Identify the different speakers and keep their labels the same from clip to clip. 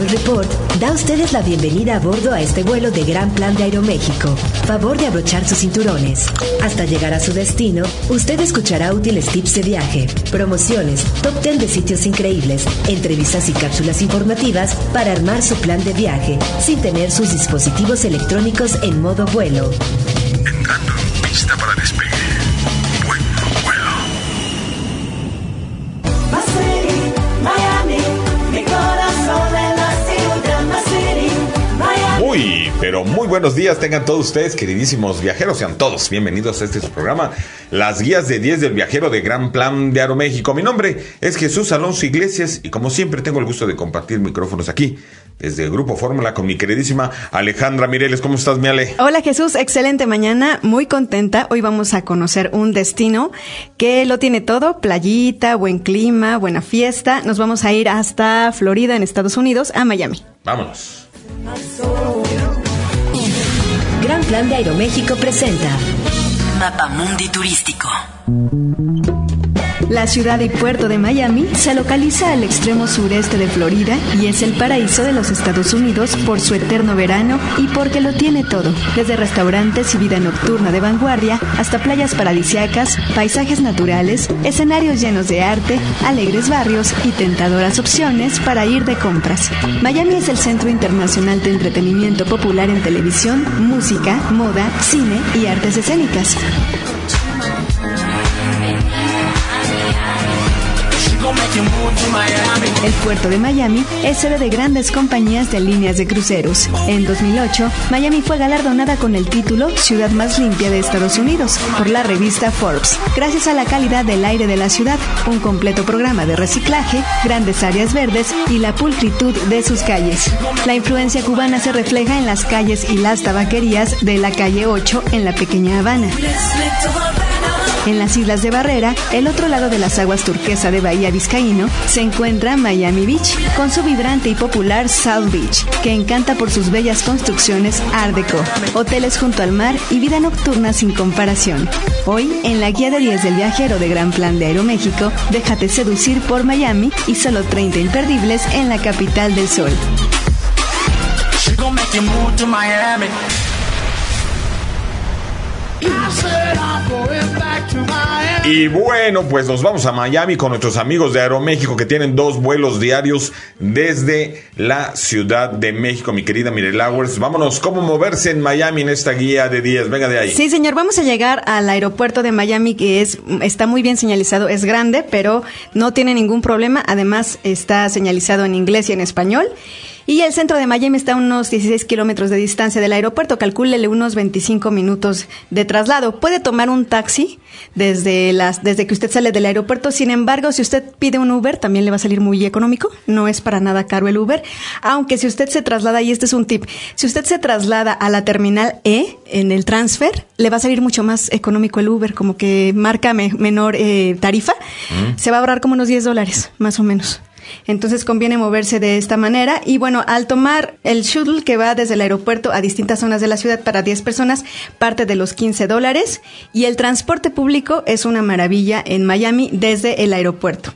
Speaker 1: Travel Report da a ustedes la bienvenida a bordo a este vuelo de Gran Plan de Aeroméxico. Favor de abrochar sus cinturones. Hasta llegar a su destino, usted escuchará útiles tips de viaje, promociones, top 10 de sitios increíbles, entrevistas y cápsulas informativas para armar su plan de viaje sin tener sus dispositivos electrónicos en modo vuelo.
Speaker 2: Entrando en pista para despegue.
Speaker 3: Pero muy buenos días tengan todos ustedes, queridísimos viajeros, sean todos bienvenidos a este su programa, las guías de 10 del viajero de Gran Plan de Aeroméxico. Mi nombre es Jesús Alonso Iglesias y como siempre tengo el gusto de compartir micrófonos aquí desde el Grupo Fórmula con mi queridísima Alejandra Mireles. ¿Cómo estás, mi Ale?
Speaker 4: Hola Jesús, excelente mañana, muy contenta. Hoy vamos a conocer un destino que lo tiene todo, playita, buen clima, buena fiesta. Nos vamos a ir hasta Florida, en Estados Unidos, a Miami.
Speaker 3: Vámonos.
Speaker 1: Gran Plan de Aeroméxico presenta
Speaker 5: Mapamundi Turístico.
Speaker 4: La ciudad y puerto de Miami se localiza al extremo sureste de Florida y es el paraíso de los Estados Unidos por su eterno verano y porque lo tiene todo, desde restaurantes y vida nocturna de vanguardia hasta playas paradisiacas, paisajes naturales, escenarios llenos de arte, alegres barrios y tentadoras opciones para ir de compras. Miami es el centro internacional de entretenimiento popular en televisión, música, moda, cine y artes escénicas. El puerto de Miami es sede de grandes compañías de líneas de cruceros. En 2008, Miami fue galardonada con el título Ciudad más limpia de Estados Unidos por la revista Forbes, gracias a la calidad del aire de la ciudad, un completo programa de reciclaje, grandes áreas verdes y la pulcritud de sus calles. La influencia cubana se refleja en las calles y las tabaquerías de la calle 8 en la pequeña Habana. En las Islas de Barrera, el otro lado de las aguas turquesa de Bahía Vizcaíno, se encuentra Miami Beach, con su vibrante y popular South Beach, que encanta por sus bellas construcciones Art Deco, hoteles junto al mar y vida nocturna sin comparación. Hoy, en la guía de 10 del viajero de Gran Plan de Aeroméxico, déjate seducir por Miami y solo 30 imperdibles en la capital del sol.
Speaker 3: Y bueno, pues nos vamos a Miami con nuestros amigos de Aeroméxico que tienen dos vuelos diarios desde la Ciudad de México, mi querida Mirel Hours. Vámonos, ¿cómo moverse en Miami en esta guía de 10? Venga de ahí.
Speaker 4: Sí, señor, vamos a llegar al aeropuerto de Miami que es está muy bien señalizado, es grande, pero no tiene ningún problema. Además, está señalizado en inglés y en español. Y el centro de Miami está a unos 16 kilómetros de distancia del aeropuerto. Calcúlele unos 25 minutos de traslado. Puede tomar un taxi desde, las, desde que usted sale del aeropuerto. Sin embargo, si usted pide un Uber, también le va a salir muy económico. No es para nada caro el Uber. Aunque si usted se traslada, y este es un tip, si usted se traslada a la terminal E en el transfer, le va a salir mucho más económico el Uber, como que marca me- menor eh, tarifa. Se va a ahorrar como unos 10 dólares, más o menos. Entonces conviene moverse de esta manera. Y bueno, al tomar el shuttle que va desde el aeropuerto a distintas zonas de la ciudad para 10 personas, parte de los 15 dólares. Y el transporte público es una maravilla en Miami desde el aeropuerto.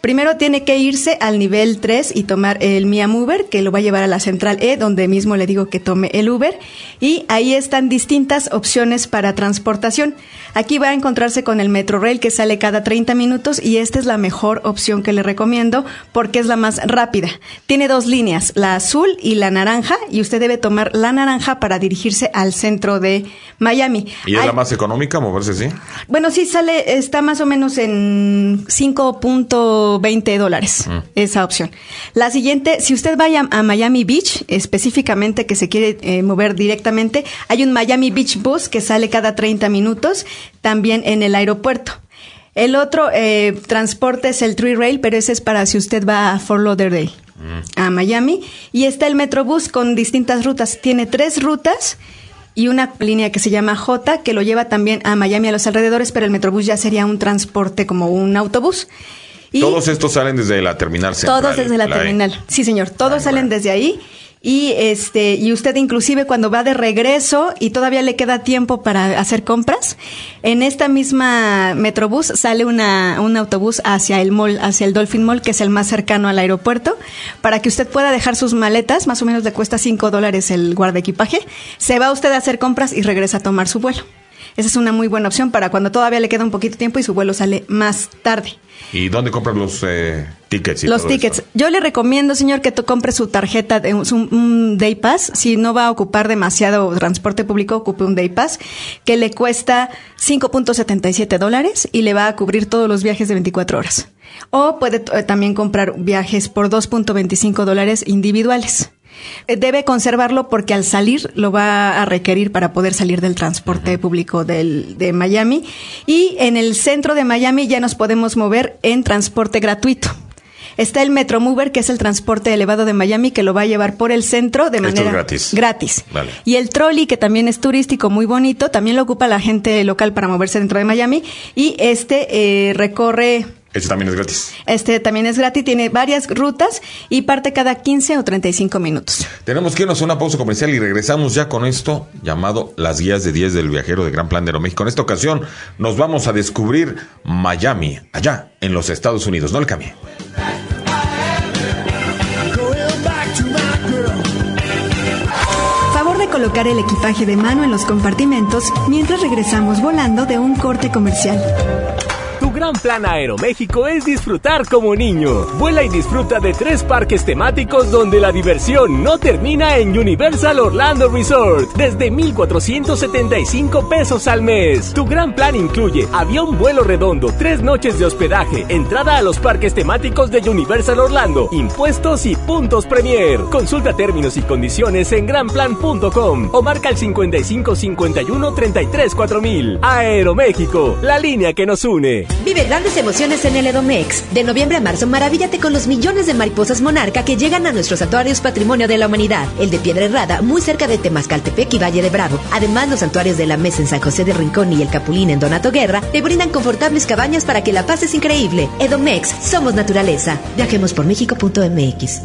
Speaker 4: Primero tiene que irse al nivel 3 y tomar el Miam Uber, que lo va a llevar a la central E, donde mismo le digo que tome el Uber. Y ahí están distintas opciones para transportación. Aquí va a encontrarse con el Metro Rail, que sale cada 30 minutos, y esta es la mejor opción que le recomiendo porque es la más rápida. Tiene dos líneas, la azul y la naranja, y usted debe tomar la naranja para dirigirse al centro de Miami.
Speaker 3: ¿Y es
Speaker 4: Hay-
Speaker 3: la más económica moverse así?
Speaker 4: bueno, sí sale, está más o menos en 5.20 dólares esa opción. La siguiente, si usted vaya a Miami Beach, específicamente que se quiere eh, mover directamente, hay un Miami Beach Bus que sale cada 30 minutos, también en el aeropuerto. El otro eh, transporte es el Tree Rail, pero ese es para si usted va a Fort Lauderdale, a Miami. Y está el Metrobús con distintas rutas. Tiene tres rutas y una línea que se llama J, que lo lleva también a Miami a los alrededores, pero el Metrobús ya sería un transporte como un autobús. Y
Speaker 3: Todos estos salen desde la terminal central.
Speaker 4: todos desde la
Speaker 3: E.
Speaker 4: terminal. Sí, señor, todos salen
Speaker 3: bueno.
Speaker 4: desde ahí. y este y usted inclusive cuando va de regreso y todavía le queda tiempo para hacer compras, en esta misma Metrobús sale una, un autobús hacia el mall, hacia el Dolphin Mall, que es el más cercano al aeropuerto, para que usted pueda dejar sus maletas, más o menos le cuesta 5 dólares el guarda equipaje, se va usted a hacer compras y regresa a tomar su vuelo. Esa es una muy buena opción para cuando todavía le queda un poquito de tiempo y su vuelo sale más tarde.
Speaker 3: ¿Y dónde compras los eh, tickets? y
Speaker 4: Los
Speaker 3: todo
Speaker 4: tickets. Yo le recomiendo, señor, que tú compre su tarjeta de un Day Pass. Si no va a ocupar demasiado transporte público, ocupe un Day Pass, que le cuesta 5.77 dólares y le va a cubrir todos los viajes de 24 horas. O puede eh, también comprar viajes por 2.25 dólares individuales. Eh, Debe conservarlo porque al salir lo va a requerir para poder salir del transporte público del, de Miami. Y en el centro de Miami ya nos podemos mover en transporte gratuito. Está el Metromover, que es el transporte elevado de Miami, que lo va a llevar por el centro de
Speaker 3: Esto es
Speaker 4: manera
Speaker 3: gratis.
Speaker 4: gratis.
Speaker 3: Vale.
Speaker 4: Y el trolley, que también es turístico, muy bonito, también lo ocupa la gente local para moverse dentro de Miami. Y este eh, recorre
Speaker 3: Ese también es gratis.
Speaker 4: este también es gratis, tiene varias rutas y parte cada 15 o 35 minutos.
Speaker 3: Tenemos que irnos a una pausa comercial y regresamos ya con esto llamado Las Guías de 10 del Viajero de Gran Plan de Aeroméxico. En esta ocasión nos vamos a descubrir Miami, allá en los Estados Unidos. No le cambie.
Speaker 4: Favor de colocar el equipaje de mano en los compartimentos mientras regresamos volando de un corte comercial.
Speaker 6: Gran plan Aeroméxico es disfrutar como niño. Vuela y disfruta de tres parques temáticos donde la diversión no termina en Universal Orlando Resort desde 1,475 pesos al mes. Tu gran plan incluye avión vuelo redondo, tres noches de hospedaje, entrada a los parques temáticos de Universal Orlando, impuestos y puntos Premier. Consulta términos y condiciones en granplan.com o marca el 55 51 33 4000. Aeroméxico, la línea que nos une.
Speaker 1: Vive grandes emociones en el Edomex. De noviembre a marzo, maravíllate con los millones de mariposas monarca que llegan a nuestros santuarios Patrimonio de la Humanidad. El de Piedra Herrada, muy cerca de Temascaltepec y Valle de Bravo. Además, los santuarios de la Mesa en San José de Rincón y el Capulín en Donato Guerra te brindan confortables cabañas para que la pases increíble. Edomex, somos naturaleza. Viajemos por México.mx.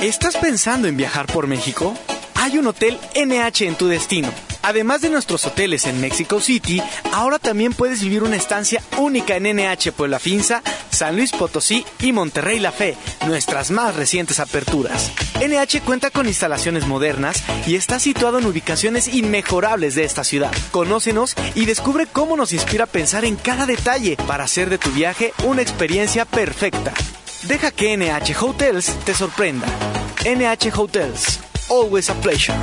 Speaker 7: ¿Estás pensando en viajar por México? Hay un hotel NH en tu destino. Además de nuestros hoteles en Mexico City, ahora también puedes vivir una estancia única en NH Puebla Finza, San Luis Potosí y Monterrey La Fe, nuestras más recientes aperturas. NH cuenta con instalaciones modernas y está situado en ubicaciones inmejorables de esta ciudad. Conócenos y descubre cómo nos inspira pensar en cada detalle para hacer de tu viaje una experiencia perfecta. Deja que NH Hotels te sorprenda. NH Hotels, always a pleasure.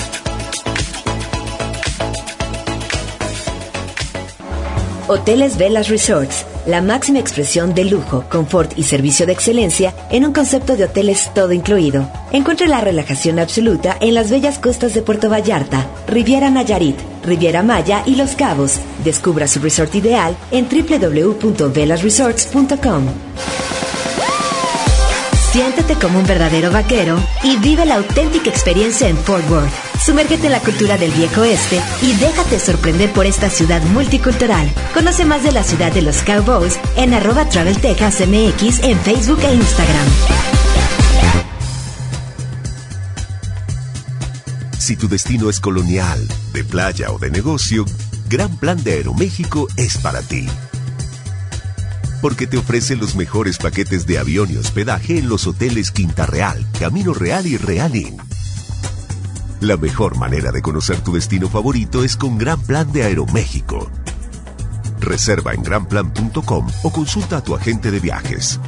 Speaker 1: Hoteles Velas Resorts, la máxima expresión de lujo, confort y servicio de excelencia en un concepto de hoteles todo incluido. Encuentre la relajación absoluta en las bellas costas de Puerto Vallarta, Riviera Nayarit, Riviera Maya y Los Cabos. Descubra su resort ideal en www.velasresorts.com. Siéntete como un verdadero vaquero y vive la auténtica experiencia en Fort Worth. Sumérgete en la cultura del viejo oeste y déjate sorprender por esta ciudad multicultural. Conoce más de la ciudad de los Cowboys en arroba Travel Texas en Facebook e Instagram.
Speaker 8: Si tu destino es colonial, de playa o de negocio, Gran Plan de Aeroméxico es para ti. Porque te ofrece los mejores paquetes de avión y hospedaje en los hoteles Quinta Real, Camino Real y Real Inn. La mejor manera de conocer tu destino favorito es con Gran Plan de Aeroméxico. Reserva en granplan.com o consulta a tu agente de viajes.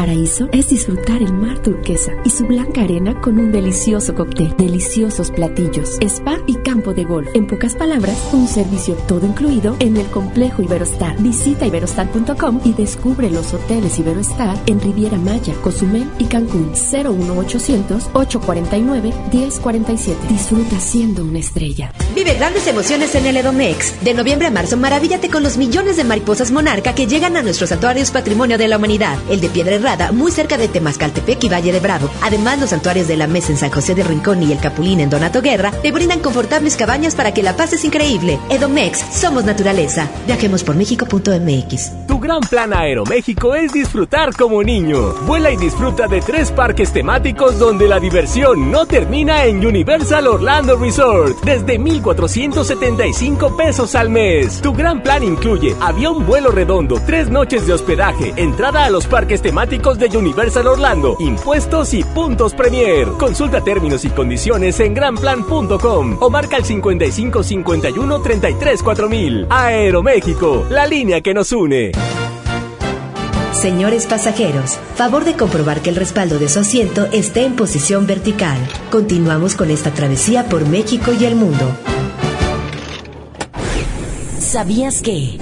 Speaker 9: Paraíso es disfrutar el mar turquesa y su blanca arena con un delicioso cóctel, deliciosos platillos, spa y campo de golf. En pocas palabras, un servicio todo incluido en el complejo Iberostar. Visita iberostar.com y descubre los hoteles Iberostar en Riviera Maya, Cozumel y Cancún. 01800 849 1047. Disfruta siendo una estrella.
Speaker 1: Vive grandes emociones en el Edomex. De noviembre a marzo, maravíllate con los millones de mariposas monarca que llegan a nuestros santuarios Patrimonio de la Humanidad. El de Piedra Muy cerca de Temascaltepec y Valle de Bravo. Además, los santuarios de la Mesa en San José de Rincón y el Capulín en Donato Guerra te brindan confortables cabañas para que la pases increíble. Edomex, somos naturaleza. Viajemos por México.mx.
Speaker 6: Tu gran plan Aeroméxico es disfrutar como niño. Vuela y disfruta de tres parques temáticos donde la diversión no termina en Universal Orlando Resort desde 1,475 pesos al mes. Tu gran plan incluye avión vuelo redondo, tres noches de hospedaje, entrada a los parques temáticos de Universal Orlando, impuestos y puntos Premier. Consulta términos y condiciones en granplan.com o marca el 55 51 33 4000. Aeroméxico, la línea que nos une.
Speaker 1: Señores pasajeros, favor de comprobar que el respaldo de su asiento esté en posición vertical. Continuamos con esta travesía por México y el mundo. ¿Sabías que?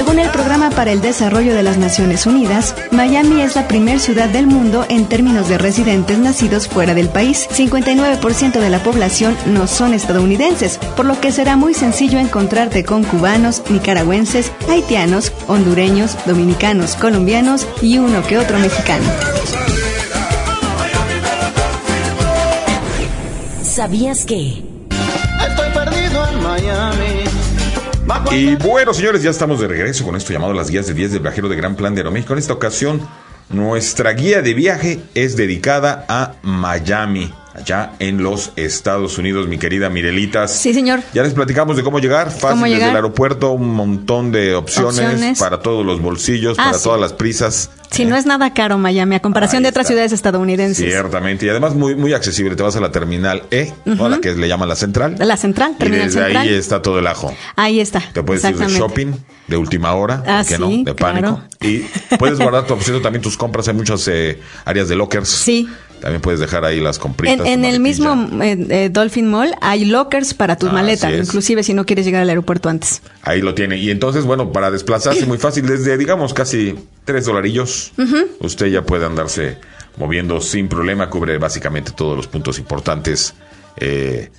Speaker 4: Según el Programa para el Desarrollo de las Naciones Unidas, Miami es la primer ciudad del mundo en términos de residentes nacidos fuera del país. 59% de la población no son estadounidenses, por lo que será muy sencillo encontrarte con cubanos, nicaragüenses, haitianos, hondureños, dominicanos, colombianos y uno que otro mexicano.
Speaker 1: ¿Sabías que?
Speaker 10: Estoy perdido en Miami.
Speaker 3: Y bueno, señores, ya estamos de regreso con esto llamado las guías de 10 del viajero de Gran Plan de Aeroméxico. En esta ocasión, nuestra guía de viaje es dedicada a Miami, allá en los Estados Unidos, mi querida Mirelitas.
Speaker 4: Sí, señor.
Speaker 3: Ya les platicamos de cómo llegar. Fácil
Speaker 4: Cómo
Speaker 3: desde el aeropuerto, un montón de opciones,
Speaker 4: Opciones.
Speaker 3: para todos los bolsillos,
Speaker 4: Ah,
Speaker 3: para
Speaker 4: sí.
Speaker 3: todas las prisas.
Speaker 4: Si no es nada caro Miami, a comparación
Speaker 3: Ahí
Speaker 4: de otras
Speaker 3: está.
Speaker 4: ciudades estadounidenses.
Speaker 3: Ciertamente, y además muy, muy accesible. Te vas a la terminal E, ¿no?
Speaker 4: Ujú.
Speaker 3: la que le llaman la central.
Speaker 4: La central,
Speaker 3: Y
Speaker 4: terminal
Speaker 3: desde
Speaker 4: central.
Speaker 3: ahí está todo el ajo.
Speaker 4: Ahí está.
Speaker 3: Te puedes ir de shopping, de última hora,
Speaker 4: Ah,
Speaker 3: que
Speaker 4: sí,
Speaker 3: no, de pánico.
Speaker 4: claro.
Speaker 3: Y puedes guardar tu opción también tus compras. Hay muchas eh, áreas de lockers.
Speaker 4: Sí.
Speaker 3: También puedes dejar ahí las compritas.
Speaker 4: En, el mismo eh, eh, Dolphin Mall hay lockers para tu
Speaker 3: Ah,
Speaker 4: maleta,
Speaker 3: así es.
Speaker 4: inclusive si no quieres llegar al aeropuerto antes.
Speaker 3: Ahí lo tiene. Y entonces, bueno, para desplazarse muy fácil, desde, digamos, casi tres dolarillos, usted ya puede andarse moviendo sin problema. Cubre básicamente todos los puntos importantes eh,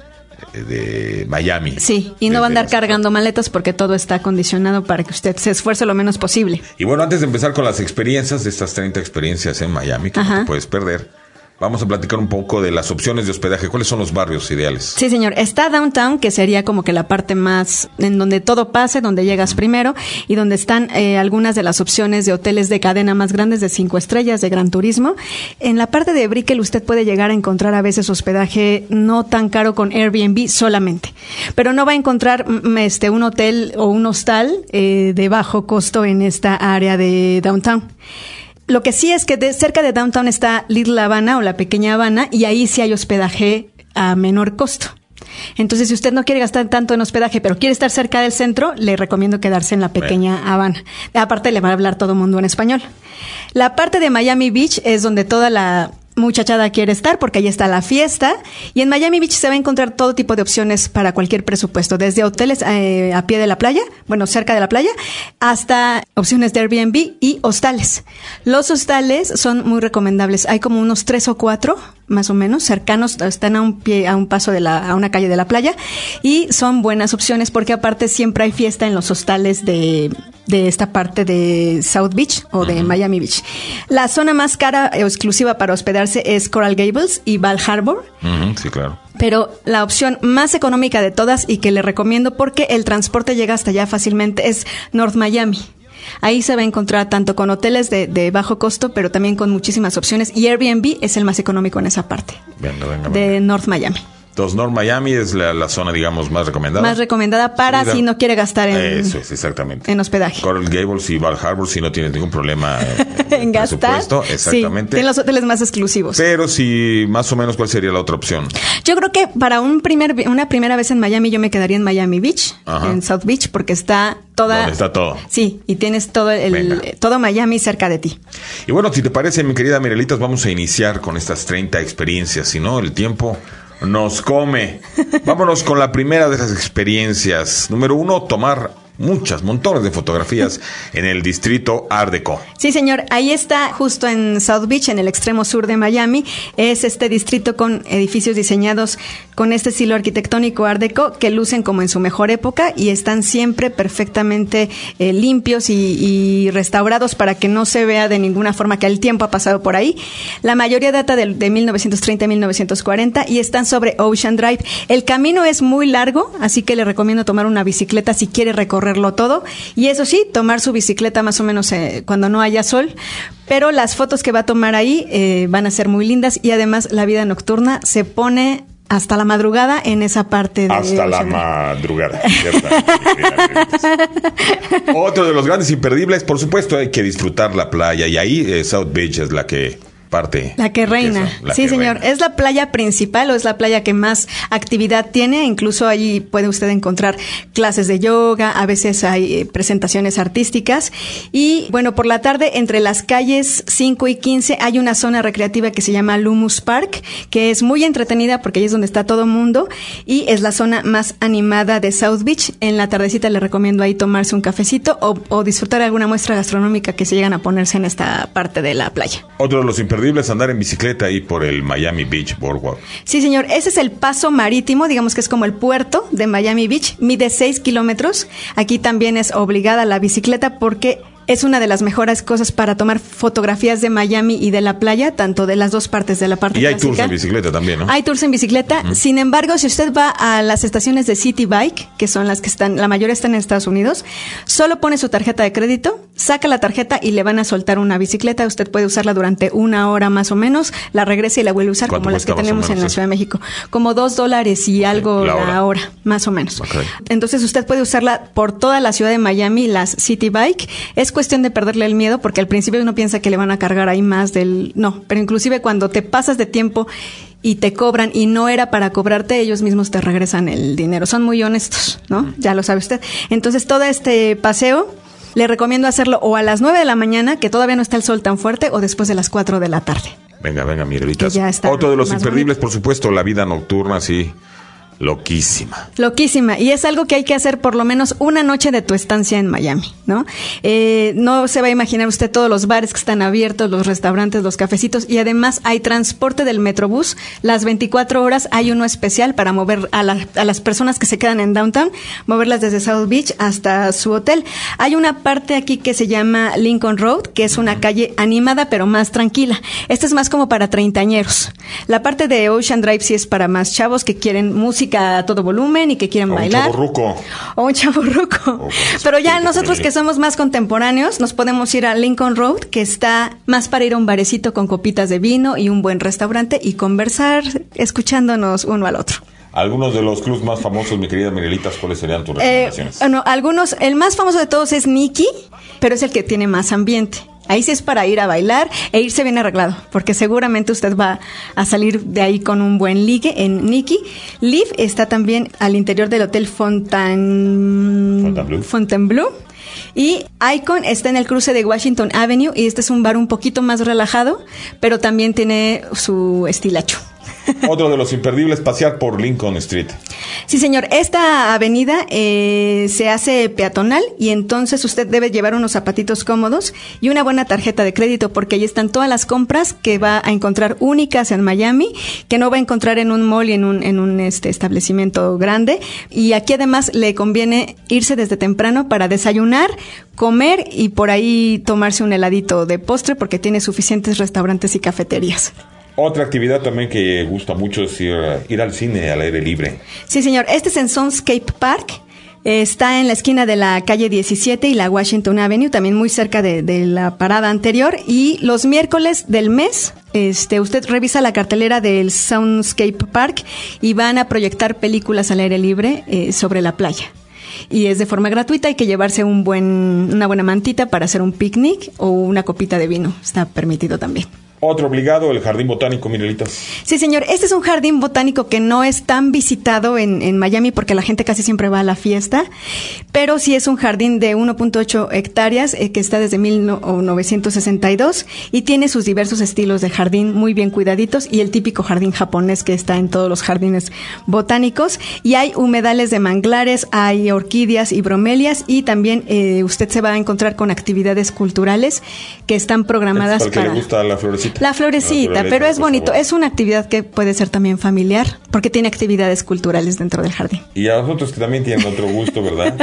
Speaker 3: de Miami.
Speaker 4: Sí, y no va a andar cargando maletas porque todo está acondicionado para que usted se esfuerce lo menos posible.
Speaker 3: Y bueno, antes de empezar con las experiencias de estas 30 experiencias en Miami que no te puedes perder, vamos a platicar un poco de las opciones de hospedaje. ¿Cuáles son los barrios ideales?
Speaker 4: Sí, señor. Está Downtown, que sería como que la parte más en donde todo pase, donde llegas primero y donde están eh, algunas de las opciones de hoteles de cadena más grandes de cinco estrellas de gran turismo. En la parte de Brickell usted puede llegar a encontrar a veces hospedaje no tan caro con Airbnb solamente, pero no va a encontrar mm, este un hotel o un hostal eh, de bajo costo en esta área de Downtown. Lo que sí es que de, cerca de Downtown está Little Habana o la pequeña Habana y ahí sí hay hospedaje a menor costo. Entonces, si usted no quiere gastar tanto en hospedaje, pero quiere estar cerca del centro, le recomiendo quedarse en la pequeña Habana. Aparte, le va a hablar todo el mundo en español. La parte de Miami Beach es donde toda la muchachada quiere estar porque ahí está la fiesta y en Miami Beach se va a encontrar todo tipo de opciones para cualquier presupuesto, desde hoteles eh, a pie de la playa, bueno, cerca de la playa, hasta opciones de Airbnb y hostales. Los hostales son muy recomendables, hay como unos tres o cuatro más o menos cercanos, están a un pie, a un paso de la, a una calle de la playa y son buenas opciones porque aparte siempre hay fiesta en los hostales de, de esta parte de South Beach o de Miami Beach. La zona más cara o exclusiva para hospedarse es Coral Gables y Val Harbor.
Speaker 3: Sí, claro.
Speaker 4: Pero la opción más económica de todas y que le recomiendo porque el transporte llega hasta allá fácilmente es North Miami. Ahí se va a encontrar tanto con hoteles de, de bajo costo, pero también con muchísimas opciones. Y Airbnb es el más económico en esa parte
Speaker 3: Venga, venga, venga.
Speaker 4: de North Miami.
Speaker 3: Entonces, North Miami es la, la zona, digamos, más recomendada.
Speaker 4: Más recomendada para si no quiere gastar en,
Speaker 3: Eso es, exactamente.
Speaker 4: en hospedaje.
Speaker 3: Coral Gables y Val Harbor si no tienes ningún problema
Speaker 4: En gastar.
Speaker 3: presupuesto,
Speaker 4: Sí,
Speaker 3: exactamente.
Speaker 4: tienen los hoteles más exclusivos.
Speaker 3: Pero si más o menos, ¿cuál sería la otra opción?
Speaker 4: Yo creo que para un primer, una primera vez en Miami yo me quedaría en Miami Beach,
Speaker 3: Ajá.
Speaker 4: en South Beach, porque está toda...
Speaker 3: ¿Dónde está todo?
Speaker 4: Sí, y tienes todo el,
Speaker 3: Venga.
Speaker 4: todo Miami cerca de ti.
Speaker 3: Y bueno, si te parece, mi querida Mirelitas, vamos a iniciar con estas 30 experiencias. Si no, el tiempo nos come. Vámonos con la primera de esas experiencias. Número uno, tomar muchas, montones de fotografías en el distrito Art Deco.
Speaker 4: Sí, señor. Ahí está, justo en South Beach, en el extremo sur de Miami. Es este distrito con edificios diseñados con este estilo arquitectónico Art Deco que lucen como en su mejor época y están siempre perfectamente eh, limpios y, y restaurados para que no se vea de ninguna forma que el tiempo ha pasado por ahí. La mayoría data de, de 1930 a 1940 y están sobre Ocean Drive. El camino es muy largo, así que le recomiendo tomar una bicicleta si quiere todo. Y eso sí, tomar su bicicleta más o menos eh, cuando no haya sol. Pero las fotos que va a tomar ahí eh, van a ser muy lindas y además la vida nocturna se pone hasta la madrugada en esa parte de
Speaker 3: Hasta la madrugada. Otro de los grandes imperdibles, por supuesto, hay que disfrutar la playa y ahí eh, South Beach es la que parte.
Speaker 4: La que reina.
Speaker 3: La
Speaker 4: sí,
Speaker 3: que
Speaker 4: señor.
Speaker 3: reina.
Speaker 4: Es la playa principal o es la playa que más actividad tiene. Incluso allí puede usted encontrar clases de yoga, a veces hay eh, presentaciones artísticas. Y bueno, por la tarde, entre las calles 5 y 15, hay una zona recreativa que se llama Lumus Park, que es muy entretenida porque ahí es donde está todo mundo y es la zona más animada de South Beach. En la tardecita le recomiendo ahí tomarse un cafecito o, o disfrutar alguna muestra gastronómica que se llegan a ponerse en esta parte de la playa.
Speaker 3: Otro de los imperdibles andar en bicicleta ahí por el Miami Beach Boardwalk.
Speaker 4: Sí, señor. Ese es el paso marítimo, digamos que es como el puerto de Miami Beach. Mide 6 kilómetros. Aquí también es obligada la bicicleta porque es una de las mejores cosas para tomar fotografías de Miami y de la playa, tanto de las dos partes de la parte
Speaker 3: Y hay tours en bicicleta también, ¿no?
Speaker 4: Hay tours en bicicleta. Sin embargo, si usted va a las estaciones de City Bike, que son las que están, la mayoría están en Estados Unidos, solo pone su tarjeta de crédito, saca la tarjeta y le van a soltar una bicicleta. Usted puede usarla durante una hora más o menos, la regresa y la vuelve a usar
Speaker 3: ¿Cuánto
Speaker 4: como las que tenemos en la? Ciudad de México. Como dos dólares y algo
Speaker 3: la
Speaker 4: la
Speaker 3: hora.
Speaker 4: más o menos. Entonces usted puede usarla por toda la ciudad de Miami, las City Bike. Es cuestión de perderle el miedo porque al principio uno piensa que le van a cargar ahí más del... No, pero inclusive cuando te pasas de tiempo y te cobran y no era para cobrarte, ellos mismos te regresan el dinero. Son muy honestos, ¿no? Ya lo sabe usted. Entonces todo este paseo... Le recomiendo hacerlo o a las 9 de la mañana, que todavía no está el sol tan fuerte, o después de las 4 de la tarde.
Speaker 3: Venga, venga,
Speaker 4: está
Speaker 3: Otro de los imperdibles, por supuesto, la vida nocturna, sí. Loquísima.
Speaker 4: Loquísima. Y es algo que hay que hacer por lo menos una noche de tu estancia en Miami, ¿no? Eh, no se va a imaginar usted todos los bares que están abiertos, los restaurantes, los cafecitos. Y además hay transporte del Metrobús. Las 24 horas hay uno especial para mover a, la- a las personas que se quedan en downtown, moverlas desde South Beach hasta su hotel. Hay una parte aquí que se llama Lincoln Road, que es una calle animada pero más tranquila. Esta es más como para treintañeros. La parte de Ocean Drive sí es para más chavos que quieren música a todo volumen y que quieren
Speaker 3: O un
Speaker 4: bailar.
Speaker 3: chavorruco.
Speaker 4: O un chaburruco.
Speaker 3: con
Speaker 4: Pero ya nosotros que somos más contemporáneos, nos podemos ir a Lincoln Road, que está más para ir a un barecito con copitas de vino y un buen restaurante y conversar escuchándonos uno al otro.
Speaker 3: Algunos de los clubs más famosos, mi querida Miguelitas, ¿cuáles serían tus
Speaker 4: Eh,
Speaker 3: recomendaciones?
Speaker 4: bueno, algunos, el más famoso de todos es Nicky, pero es el que tiene más ambiente. Ahí sí es para ir a bailar e irse bien arreglado, porque seguramente usted va a salir de ahí con un buen ligue en Nicky. Liv está también al interior del Hotel Fontaine-
Speaker 3: Fontainebleau.
Speaker 4: Fontainebleau. Y Icon está en el cruce de Washington Avenue y este es un bar un poquito más relajado, pero también tiene su estilacho.
Speaker 3: Otro de los imperdibles, pasear por Lincoln Street.
Speaker 4: Sí, señor. Esta avenida eh, se hace peatonal y entonces usted debe llevar unos zapatitos cómodos y una buena tarjeta de crédito porque ahí están todas las compras que va a encontrar únicas en Miami, que no va a encontrar en un mall y en un, en un este, establecimiento grande. Y aquí además le conviene irse desde temprano para desayunar, comer y por ahí tomarse un heladito de postre porque tiene suficientes restaurantes y cafeterías.
Speaker 3: Otra actividad también que gusta mucho es ir, al cine al aire libre.
Speaker 4: Sí, señor. Este es en Soundscape Park. Está en la esquina de la calle 17 y la Washington Avenue, también muy cerca de, de la parada anterior. Y los miércoles del mes, este, usted revisa la cartelera del Soundscape Park y van a proyectar películas al aire libre eh, sobre la playa. Y es de forma gratuita, hay que llevarse un buen, una buena mantita para hacer un picnic o una copita de vino. Está permitido también.
Speaker 3: Otro obligado, el Jardín Botánico, Mirelita.
Speaker 4: Sí, señor. Este es un jardín botánico que no es tan visitado en, en Miami porque la gente casi siempre va a la fiesta, pero sí es un jardín de 1.8 hectáreas eh, que está desde 1962 y tiene sus diversos estilos de jardín muy bien cuidaditos y el típico jardín japonés que está en todos los jardines botánicos. Y hay humedales de manglares, hay orquídeas y bromelias y también eh, usted se va a encontrar con actividades culturales que están programadas
Speaker 3: Para que
Speaker 4: para...
Speaker 3: le gusta la florecita.
Speaker 4: La florecita, pero es bonito.
Speaker 3: favor.
Speaker 4: Es una actividad que puede ser también familiar, porque tiene actividades culturales dentro del jardín.
Speaker 3: Y a nosotros que también tienen otro gusto, ¿verdad?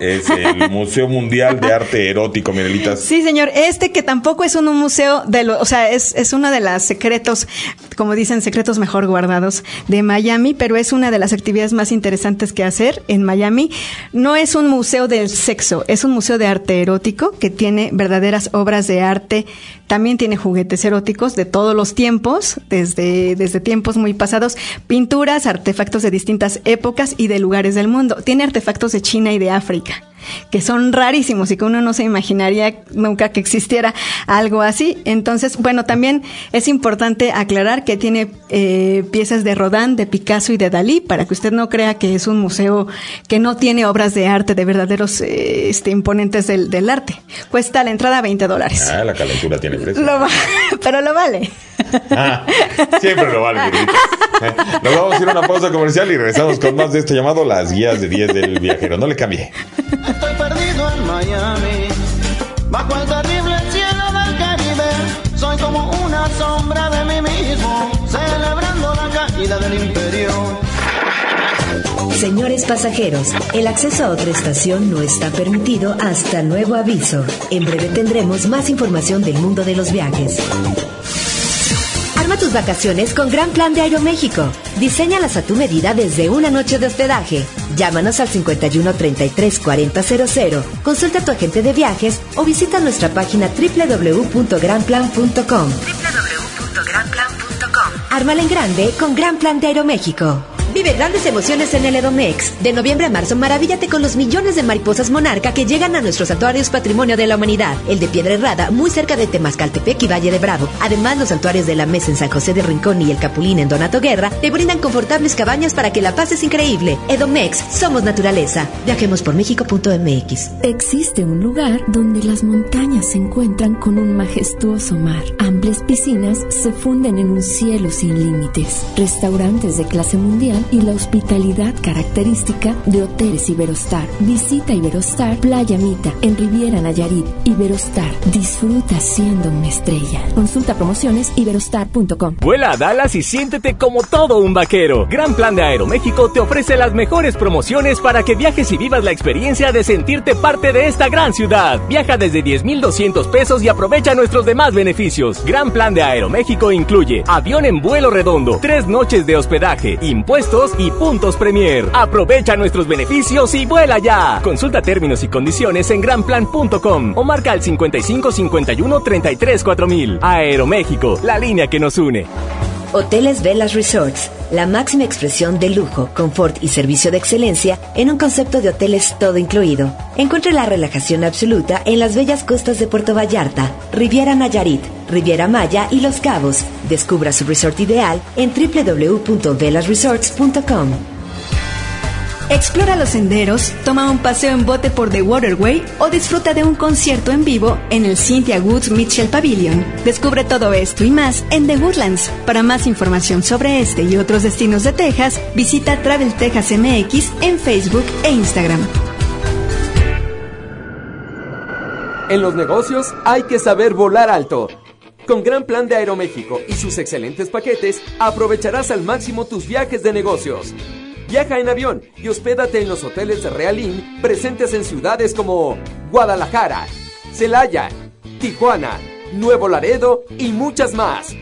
Speaker 3: Es el Museo Mundial de Arte Erótico, Mirelitas.
Speaker 4: Sí, señor. Este que tampoco es un, un museo de lo, o sea, es, es uno de los secretos, como dicen, secretos mejor guardados de Miami, pero es una de las actividades más interesantes que hacer en Miami. No es un museo del sexo, es un museo de arte erótico que tiene verdaderas obras de arte. También tiene juguetes eróticos de todos los tiempos, desde, desde tiempos muy pasados, pinturas, artefactos de distintas épocas y de lugares del mundo. Tiene artefactos de China y de África que son rarísimos y que uno no se imaginaría nunca que existiera algo así. Entonces, bueno, también es importante aclarar que tiene eh, piezas de Rodin, de Picasso y de Dalí, para que usted no crea que es un museo que no tiene obras de arte, de verdaderos eh, este, imponentes del, del arte. Cuesta la entrada 20 dólares.
Speaker 3: Ah, la calentura tiene precio.
Speaker 4: Lo va- pero lo vale.
Speaker 3: Ah, siempre lo vale, Nos vamos a ir a una pausa comercial y regresamos con más de este llamado Las Guías de 10 del Viajero. No le cambie.
Speaker 10: Estoy perdido en Miami, bajo el terrible cielo del Caribe. Soy como una sombra de mí mismo, celebrando la caída del imperio.
Speaker 1: Señores pasajeros, el acceso a otra estación no está permitido hasta nuevo aviso. En breve tendremos más información del mundo de los viajes. Arma tus vacaciones con Gran Plan de Aeroméxico. Diseñalas a tu medida desde una noche de hospedaje. Llámanos al 51 33 40 00. Consulta a tu agente de viajes o visita nuestra página www.granplan.com. Ármala en grande con Gran Plan de Aeroméxico. Vive grandes emociones en el Edomex. De noviembre a marzo, maravíllate con los millones de mariposas monarca que llegan a nuestros santuarios Patrimonio de la Humanidad. El de Piedra Herrada, muy cerca de Temascaltepec y Valle de Bravo. Además, los santuarios de la Mesa en San José de Rincón y el Capulín en Donato Guerra te brindan confortables cabañas para que la pases increíble. Edomex, somos naturaleza. Viajemos por México.mx.
Speaker 9: Existe un lugar donde las montañas se encuentran con un majestuoso mar. Amplias piscinas se funden en un cielo sin límites. Restaurantes de clase mundial y la hospitalidad característica de hoteles Iberostar. Visita Iberostar Playa Mita en Riviera Nayarit. Iberostar. Disfruta siendo una estrella. Consulta promociones iberostar.com.
Speaker 6: Vuela a Dallas y siéntete como todo un vaquero. Gran Plan de Aeroméxico te ofrece las mejores promociones para que viajes y vivas la experiencia de sentirte parte de esta gran ciudad. Viaja desde 10,200 pesos y aprovecha nuestros demás beneficios. Gran Plan de Aeroméxico incluye avión en vuelo redondo, tres noches de hospedaje, impuestos y puntos Premier. Aprovecha nuestros beneficios y vuela ya. Consulta términos y condiciones en granplan.com o marca al 55 51 33 4000. Aeroméxico, la línea que nos une.
Speaker 1: Hoteles Velas Resorts, la máxima expresión de lujo, confort y servicio de excelencia en un concepto de hoteles todo incluido. Encuentre la relajación absoluta en las bellas costas de Puerto Vallarta, Riviera Nayarit, Riviera Maya y Los Cabos. Descubra su resort ideal en www.velasresorts.com.
Speaker 4: Explora los senderos, toma un paseo en bote por The Waterway o disfruta de un concierto en vivo en el Cynthia Woods Mitchell Pavilion. Descubre todo esto y más en The Woodlands. Para más información sobre este y otros destinos de Texas, visita Travel Texas MX en Facebook e Instagram.
Speaker 11: En los negocios hay que saber volar alto. Con Gran Plan de Aeroméxico y sus excelentes paquetes, aprovecharás al máximo tus viajes de negocios. Viaja en avión y hospédate en los hoteles de Realín presentes en ciudades como Guadalajara, Celaya, Tijuana, Nuevo Laredo y muchas más.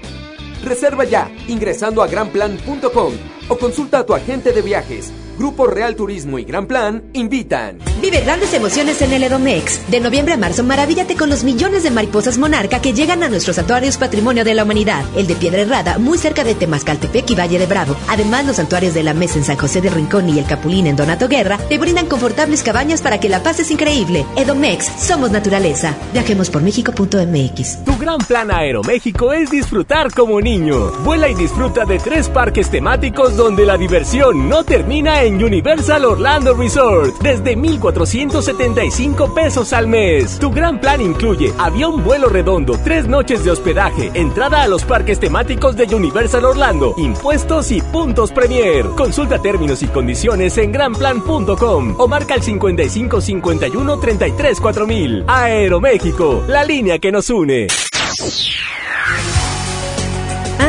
Speaker 11: Reserva ya ingresando a granplan.com o consulta a tu agente de viajes. Grupo Real Turismo y Gran Plan invitan.
Speaker 1: Vive grandes emociones en el Edomex. De noviembre a marzo, maravíllate con los millones de mariposas monarca que llegan a nuestros santuarios Patrimonio de la Humanidad. El de Piedra Herrada, muy cerca de Temascaltepec y Valle de Bravo. Además, los santuarios de la Mesa en San José del Rincón y el Capulín en Donato Guerra te brindan confortables cabañas para que la pases increíble. Edomex, somos naturaleza. Viajemos por México.mx.
Speaker 6: Tu gran plan Aeroméxico es disfrutar como niño. Vuela y disfruta de tres parques temáticos donde la diversión no termina en Universal Orlando Resort desde 1,475 pesos al mes. Tu gran plan incluye avión vuelo redondo, tres noches de hospedaje, entrada a los parques temáticos de Universal Orlando, impuestos y puntos Premier. Consulta términos y condiciones en granplan.com o marca el 55 51 33 4000. Aeroméxico, la línea que nos une.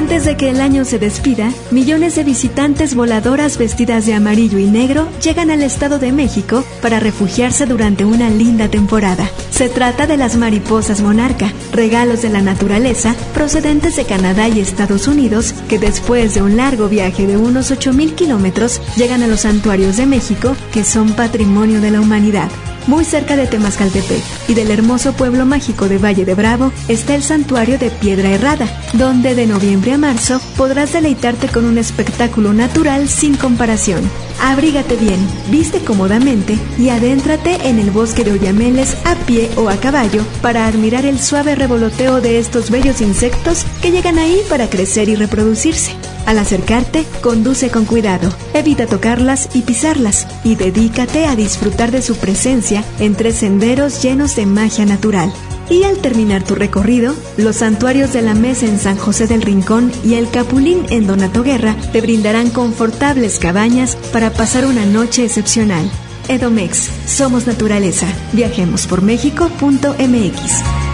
Speaker 9: Antes de que el año se despida, millones de visitantes voladoras vestidas de amarillo y negro llegan al Estado de México para refugiarse durante una linda temporada. Se trata de las mariposas monarca, regalos de la naturaleza procedentes de Canadá y Estados Unidos que después de un largo viaje de unos 8.000 kilómetros llegan a los santuarios de México que son patrimonio de la humanidad. Muy cerca de Temascaltepec y del hermoso pueblo mágico de Valle de Bravo está el santuario de Piedra Herrada, donde de noviembre a marzo podrás deleitarte con un espectáculo natural sin comparación. Abrígate bien, viste cómodamente y adéntrate en el bosque de Oyameles a pie o a caballo para admirar el suave revoloteo de estos bellos insectos que llegan ahí para crecer y reproducirse. Al acercarte, conduce con cuidado, evita tocarlas y pisarlas y dedícate a disfrutar de su presencia entre senderos llenos de magia natural. Y al terminar tu recorrido, los santuarios de la Mesa en San José del Rincón y el Capulín en Donato Guerra te brindarán confortables cabañas para pasar una noche excepcional. Edomex, somos naturaleza. Viajemos por México.mx.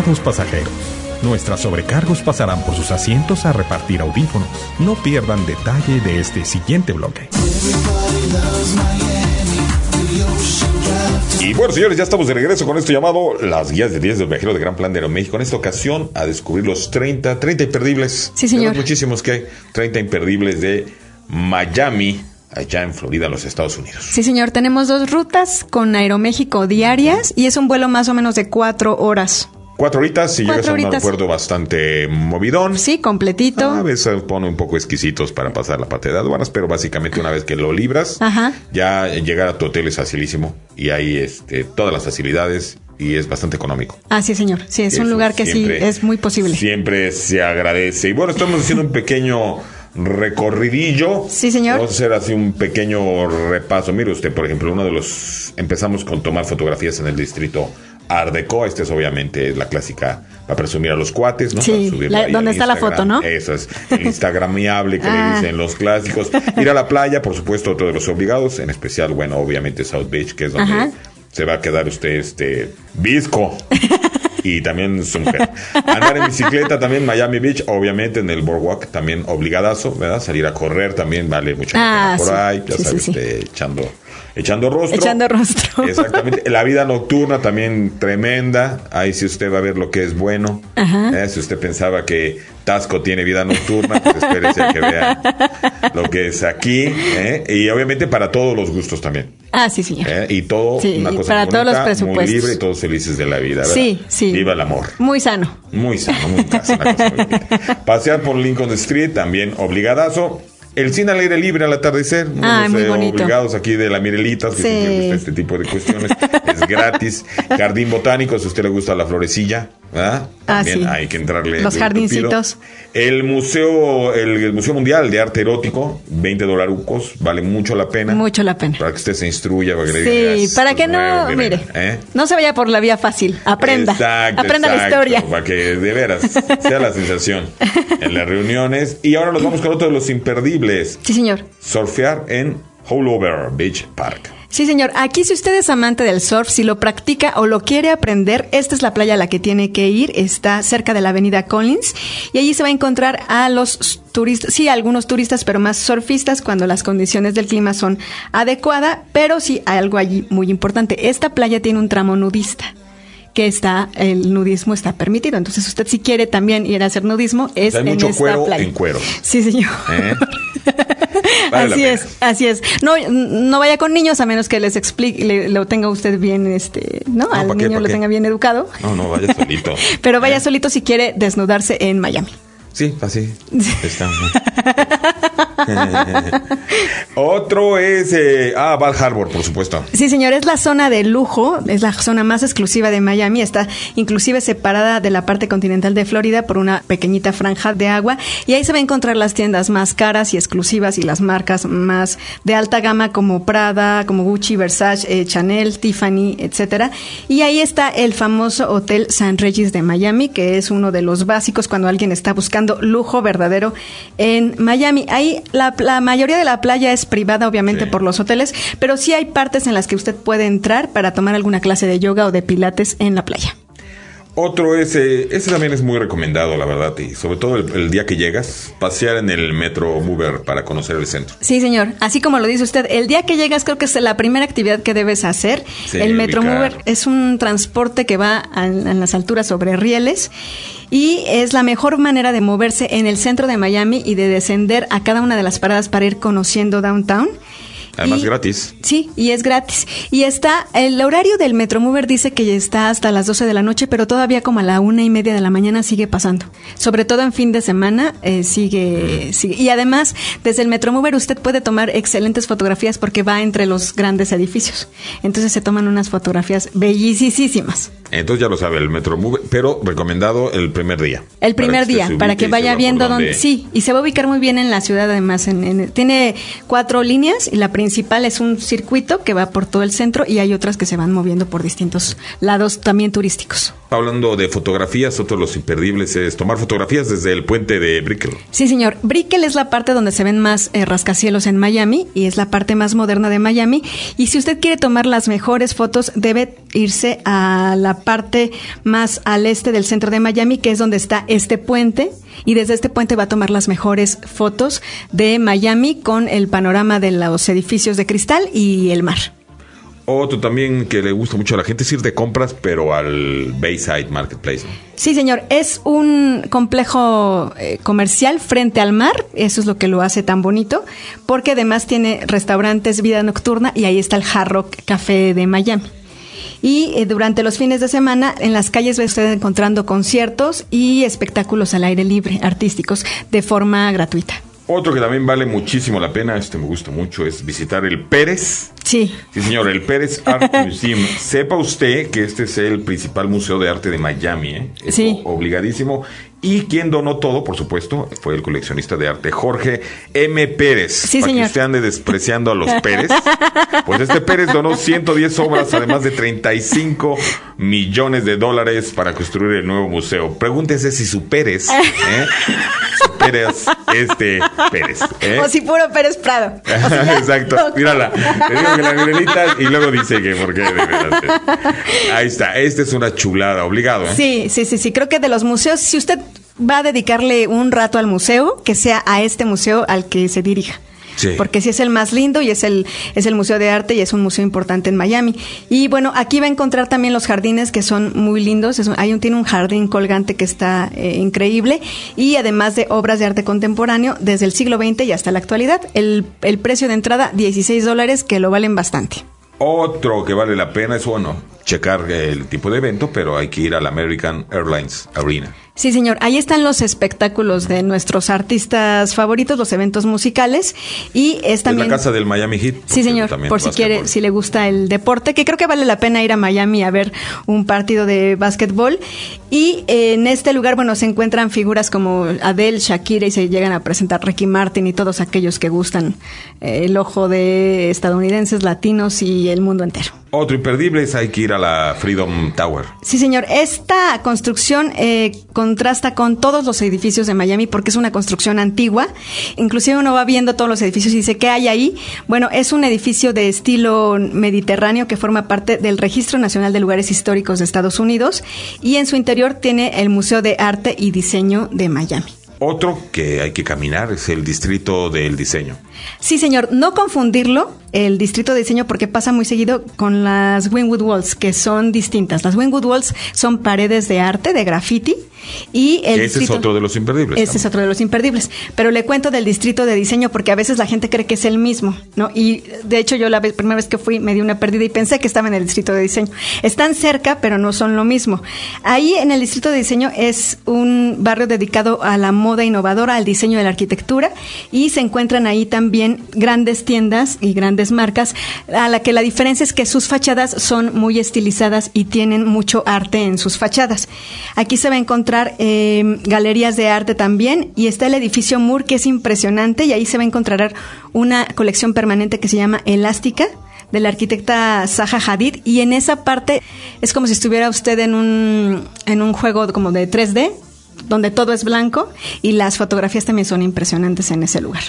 Speaker 12: Estimados pasajeros, nuestras sobrecargos pasarán por sus asientos a repartir audífonos. No pierdan detalle de este siguiente bloque.
Speaker 3: Y bueno, señores, ya estamos de regreso con esto llamado Las Guías de 10 del Viajero de Gran Plan de Aeroméxico. En esta ocasión, a descubrir los 30, 30 imperdibles.
Speaker 4: Sí, señor.
Speaker 3: Muchísimos que hay. 30 imperdibles de Miami, allá en Florida, los Estados Unidos.
Speaker 4: Sí, señor, tenemos dos rutas con Aeroméxico diarias y es un vuelo más o menos de cuatro horas.
Speaker 3: Cuatro horitas y
Speaker 4: Cuatro
Speaker 3: llegas a un aeropuerto bastante movidón.
Speaker 4: Sí, completito.
Speaker 3: A veces pone un poco exquisitos para pasar la parte de aduanas, pero básicamente una vez que lo libras,
Speaker 4: Ajá.
Speaker 3: ya llegar a tu hotel es facilísimo y hay este, todas las facilidades y es bastante económico.
Speaker 4: Ah, sí, señor. Sí, es un lugar que
Speaker 3: siempre-
Speaker 4: sí es muy posible.
Speaker 3: Siempre se agradece. Y bueno, estamos haciendo un pequeño recorridillo.
Speaker 4: Sí, señor.
Speaker 3: Vamos a hacer así un pequeño repaso. Mire usted, por ejemplo, uno de los... Empezamos con tomar fotografías en el distrito Art Deco. Este es obviamente la clásica para presumir a los cuates, ¿no?
Speaker 4: Sí, la- donde está la foto, ¿no?
Speaker 3: Eso es, el instagramiable que
Speaker 4: Ah.
Speaker 3: le dicen los clásicos. Ir a la playa, por supuesto, otro de los obligados. En especial, bueno, obviamente South Beach, que es donde
Speaker 4: Ajá.
Speaker 3: se va a quedar usted este visco. Y también su mujer. Andar en bicicleta también, Miami Beach, obviamente en el boardwalk también obligadazo, ¿verdad? Salir a correr también vale mucho la
Speaker 4: Ah,
Speaker 3: por
Speaker 4: sí.
Speaker 3: ahí, ya
Speaker 4: Sí,
Speaker 3: sabes,
Speaker 4: sí.
Speaker 3: echando, echando rostro.
Speaker 4: Echando rostro.
Speaker 3: Exactamente. La vida nocturna también tremenda. Ahí sí usted va a ver lo que es bueno.
Speaker 4: Ajá.
Speaker 3: Eh, Si usted pensaba que Tasco tiene vida nocturna, pues espérese a que vea lo que es aquí. ¿eh? Y obviamente para todos los gustos también.
Speaker 4: Ah, sí, señor.
Speaker 3: ¿eh? Y todo,
Speaker 4: Sí,
Speaker 3: una
Speaker 4: y
Speaker 3: cosa
Speaker 4: para
Speaker 3: muy
Speaker 4: todos los presupuestos.
Speaker 3: Muy libre y todos felices de la vida. ¿verdad?
Speaker 4: Sí, sí.
Speaker 3: Viva el amor.
Speaker 4: Muy sano.
Speaker 3: Muy sano, muy casa, una cosa muy bonita. Pasear por Lincoln Street, también obligadazo. El cine al aire libre al atardecer.
Speaker 4: Ah, muy
Speaker 3: eh,
Speaker 4: bonito.
Speaker 3: obligados aquí de la Mirelitas, que
Speaker 4: Sí.
Speaker 3: siempre gusta este tipo de cuestiones. es gratis. Jardín botánico, si a usted le gusta la florecilla, ¿verdad?
Speaker 4: Ah, sí.
Speaker 3: hay que entrarle.
Speaker 4: Los jardincitos.
Speaker 3: El museo, el, el Museo Mundial de Arte Erótico, 20 dolarucos, vale mucho la pena.
Speaker 4: Mucho la pena.
Speaker 3: Para que usted se instruya, para que le diga,
Speaker 4: Sí,
Speaker 3: "Ah,
Speaker 4: para que no,
Speaker 3: nuevo,
Speaker 4: mire,
Speaker 3: ¿eh?
Speaker 4: no se vaya por la vía fácil. Aprenda.
Speaker 3: Exacto,
Speaker 4: Aprenda la historia.
Speaker 3: Para que de veras sea la sensación en las reuniones. Y ahora nos vamos con otro de los imperdibles.
Speaker 4: Sí, señor.
Speaker 3: Surfear en Holover Beach Park.
Speaker 4: Sí, señor. Aquí, si usted es amante del surf, si lo practica o lo quiere aprender, esta es la playa a la que tiene que ir. Está cerca de la avenida Collins. Y allí se va a encontrar a los turistas, sí, algunos turistas, pero más surfistas cuando las condiciones del clima son adecuadas. Pero sí, hay algo allí muy importante. Esta playa tiene un tramo nudista. que está el nudismo está permitido. Entonces, usted si quiere también ir a hacer nudismo es
Speaker 3: Hay
Speaker 4: en
Speaker 3: mucho
Speaker 4: esta
Speaker 3: cuero
Speaker 4: playa.
Speaker 3: en cuero.
Speaker 4: Sí, señor.
Speaker 3: ¿eh? Vale
Speaker 4: así es, así es. No, no vaya con niños a menos que les explique, le- lo tenga usted bien, este, ¿no? Al
Speaker 3: ¿pa' qué,
Speaker 4: niño lo
Speaker 3: qué?
Speaker 4: tenga bien educado.
Speaker 3: No, no, vaya solito.
Speaker 4: Pero vaya solito si quiere desnudarse en Miami.
Speaker 3: Sí, así. Está. Otro es. eh, ah, Val Harbor, por supuesto.
Speaker 4: Sí, señor, es la zona de lujo, es la zona más exclusiva de Miami, está inclusive separada de la parte continental de Florida por una pequeñita franja de agua y ahí se va a encontrar las tiendas más caras y exclusivas y las marcas más de alta gama como Prada, como Gucci, Versace, eh, Chanel, Tiffany, etcétera. Y ahí está el famoso Hotel San Regis de Miami, que es uno de los básicos cuando alguien está buscando lujo verdadero en Miami. Ahí la, la mayoría de la playa es privada, obviamente, por los hoteles, pero sí hay partes en las que usted puede entrar para tomar alguna clase de yoga o de pilates en la playa.
Speaker 3: Otro es. eh, ese también es muy recomendado, la verdad. Y sobre todo el, el día que llegas, pasear en el Metro Mover para conocer el centro.
Speaker 4: Sí, señor. Así como lo dice usted, el día que llegas creo que es la primera actividad que debes hacer.
Speaker 3: Sí,
Speaker 4: el
Speaker 3: ubicar.
Speaker 4: Metromover es un transporte que va a, en las alturas sobre rieles y es la mejor manera de moverse en el centro de Miami y de descender a cada una de las paradas para ir conociendo downtown.
Speaker 3: Además,
Speaker 4: Y-
Speaker 3: gratis.
Speaker 4: Sí, y es gratis. Y está, el horario del Metromover dice que ya está hasta las 12 de la noche, pero todavía como a la una y media de la mañana sigue pasando. Sobre todo en fin de semana eh, sigue, sigue. Y además, desde el Metromover usted puede tomar excelentes fotografías porque va entre los grandes edificios. Entonces se toman unas fotografías bellísimas.
Speaker 3: Entonces ya lo sabe, el Metro Mover, pero recomendado el primer día.
Speaker 4: El primer
Speaker 3: Para
Speaker 4: día, para que vaya viendo dónde. Sí, y se va a ubicar muy bien en la ciudad, además. En, en- tiene cuatro líneas y la principal es un circuito que va por todo el centro y hay otras que se van moviendo por distintos lados también turísticos.
Speaker 3: Hablando de fotografías, otro de los imperdibles es tomar fotografías desde el puente de Brickell.
Speaker 4: Sí, señor. Brickell es la parte donde se ven más eh, rascacielos en Miami y es la parte más moderna de Miami. Y si usted quiere tomar las mejores fotos, debe irse a la parte más al este del centro de Miami, que es donde está este puente. Y desde este puente va a tomar las mejores fotos de Miami con el panorama de los edificios de cristal y el mar.
Speaker 3: Otro también que le gusta mucho a la gente es ir de compras, pero al Bayside Marketplace. ¿no?
Speaker 4: Sí, señor. Es un complejo eh, comercial frente al mar. Eso es lo que lo hace tan bonito. Porque además tiene restaurantes, vida nocturna y ahí está el Hard Rock Café de Miami. Y eh, durante los fines de semana en las calles va usted encontrando conciertos y espectáculos al aire libre, artísticos, de forma gratuita.
Speaker 3: Otro que también vale muchísimo la pena, este me gusta mucho, es visitar el Pérez.
Speaker 4: Sí.
Speaker 3: Sí, señor, el Pérez Art Museum. Sepa usted que este es el principal museo de arte de Miami, ¿eh? Es
Speaker 4: Sí.
Speaker 3: obligadísimo. Y quien donó todo, por supuesto, fue el coleccionista de arte Jorge M. Pérez.
Speaker 4: Sí,
Speaker 3: Para
Speaker 4: señor.
Speaker 3: que usted ande despreciando a los Pérez. Pues este Pérez donó 110 obras, además de 35 millones de dólares para construir el nuevo museo. Pregúntese si su Pérez, ¿eh? su Pérez, este Pérez. ¿eh?
Speaker 4: O si puro Pérez Prado.
Speaker 3: Exacto, mírala. Te digo que la mirenita y luego dice que por qué. de veras. Ahí está, esta es una chulada, obligado. ¿eh?
Speaker 4: Sí, sí, sí, sí. Creo que de los museos, si usted va a dedicarle un rato al museo, que sea a este museo al que se dirija.
Speaker 3: Sí.
Speaker 4: Porque sí es el más lindo y es el, es el Museo de Arte y es un museo importante en Miami. Y bueno, aquí va a encontrar también los jardines que son muy lindos. Es un- hay un, tiene un jardín colgante que está eh, increíble y además de obras de arte contemporáneo desde el siglo XX y hasta la actualidad. El, el precio de entrada, 16 dólares, que lo valen bastante.
Speaker 3: Otro que vale la pena es, bueno, checar el tipo de evento, pero hay que ir al American Airlines Arena.
Speaker 4: Sí, señor. Ahí están los espectáculos de nuestros artistas favoritos, los eventos musicales y es también
Speaker 3: Es la casa del Miami Heat.
Speaker 4: Sí, señor, por si quiere, si le gusta el deporte, que creo que vale la pena ir a Miami a ver un partido de básquetbol. Y eh, en este lugar, bueno, se encuentran figuras como Adele, Shakira y se llegan a presentar Ricky Martin y todos aquellos que gustan eh, el ojo de estadounidenses, latinos y el mundo entero.
Speaker 3: Otro imperdible es hay que ir a la Freedom Tower.
Speaker 4: Sí, señor. Esta construcción eh, contrasta con todos los edificios de Miami porque es una construcción antigua. Inclusive uno va viendo todos los edificios y dice, ¿qué hay ahí? Bueno, es un edificio de estilo mediterráneo que forma parte del Registro Nacional de Lugares Históricos de Estados Unidos y en su interior tiene el Museo de Arte y Diseño de Miami.
Speaker 3: Otro que hay que caminar es el distrito del diseño.
Speaker 4: Sí, señor, no confundirlo el distrito de diseño porque pasa muy seguido con las Wingwood Walls, que son distintas. Las Wingwood Walls son paredes de arte, de graffiti, y el
Speaker 3: Ese es
Speaker 4: distrito-
Speaker 3: otro de los imperdibles.
Speaker 4: ese es otro de los imperdibles. Pero le cuento del distrito de diseño porque a veces la gente cree que es el mismo, ¿no? Y de hecho yo la vez- primera vez que fui me di una pérdida y pensé que estaba en el distrito de diseño. Están cerca, pero no son lo mismo. Ahí en el distrito de diseño es un barrio dedicado a la moda innovadora, al diseño de la arquitectura y se encuentran ahí también grandes tiendas y grandes marcas a la que la diferencia es que sus fachadas son muy estilizadas y tienen mucho arte en sus fachadas. Aquí se va a encontrar eh, galerías de arte también y está el edificio Moore que es impresionante y ahí se va a encontrar una colección permanente que se llama Elástica de la arquitecta Zaha Hadid y en esa parte es como si estuviera usted en un, en un juego como de 3D donde todo es blanco y las fotografías también son impresionantes en ese lugar.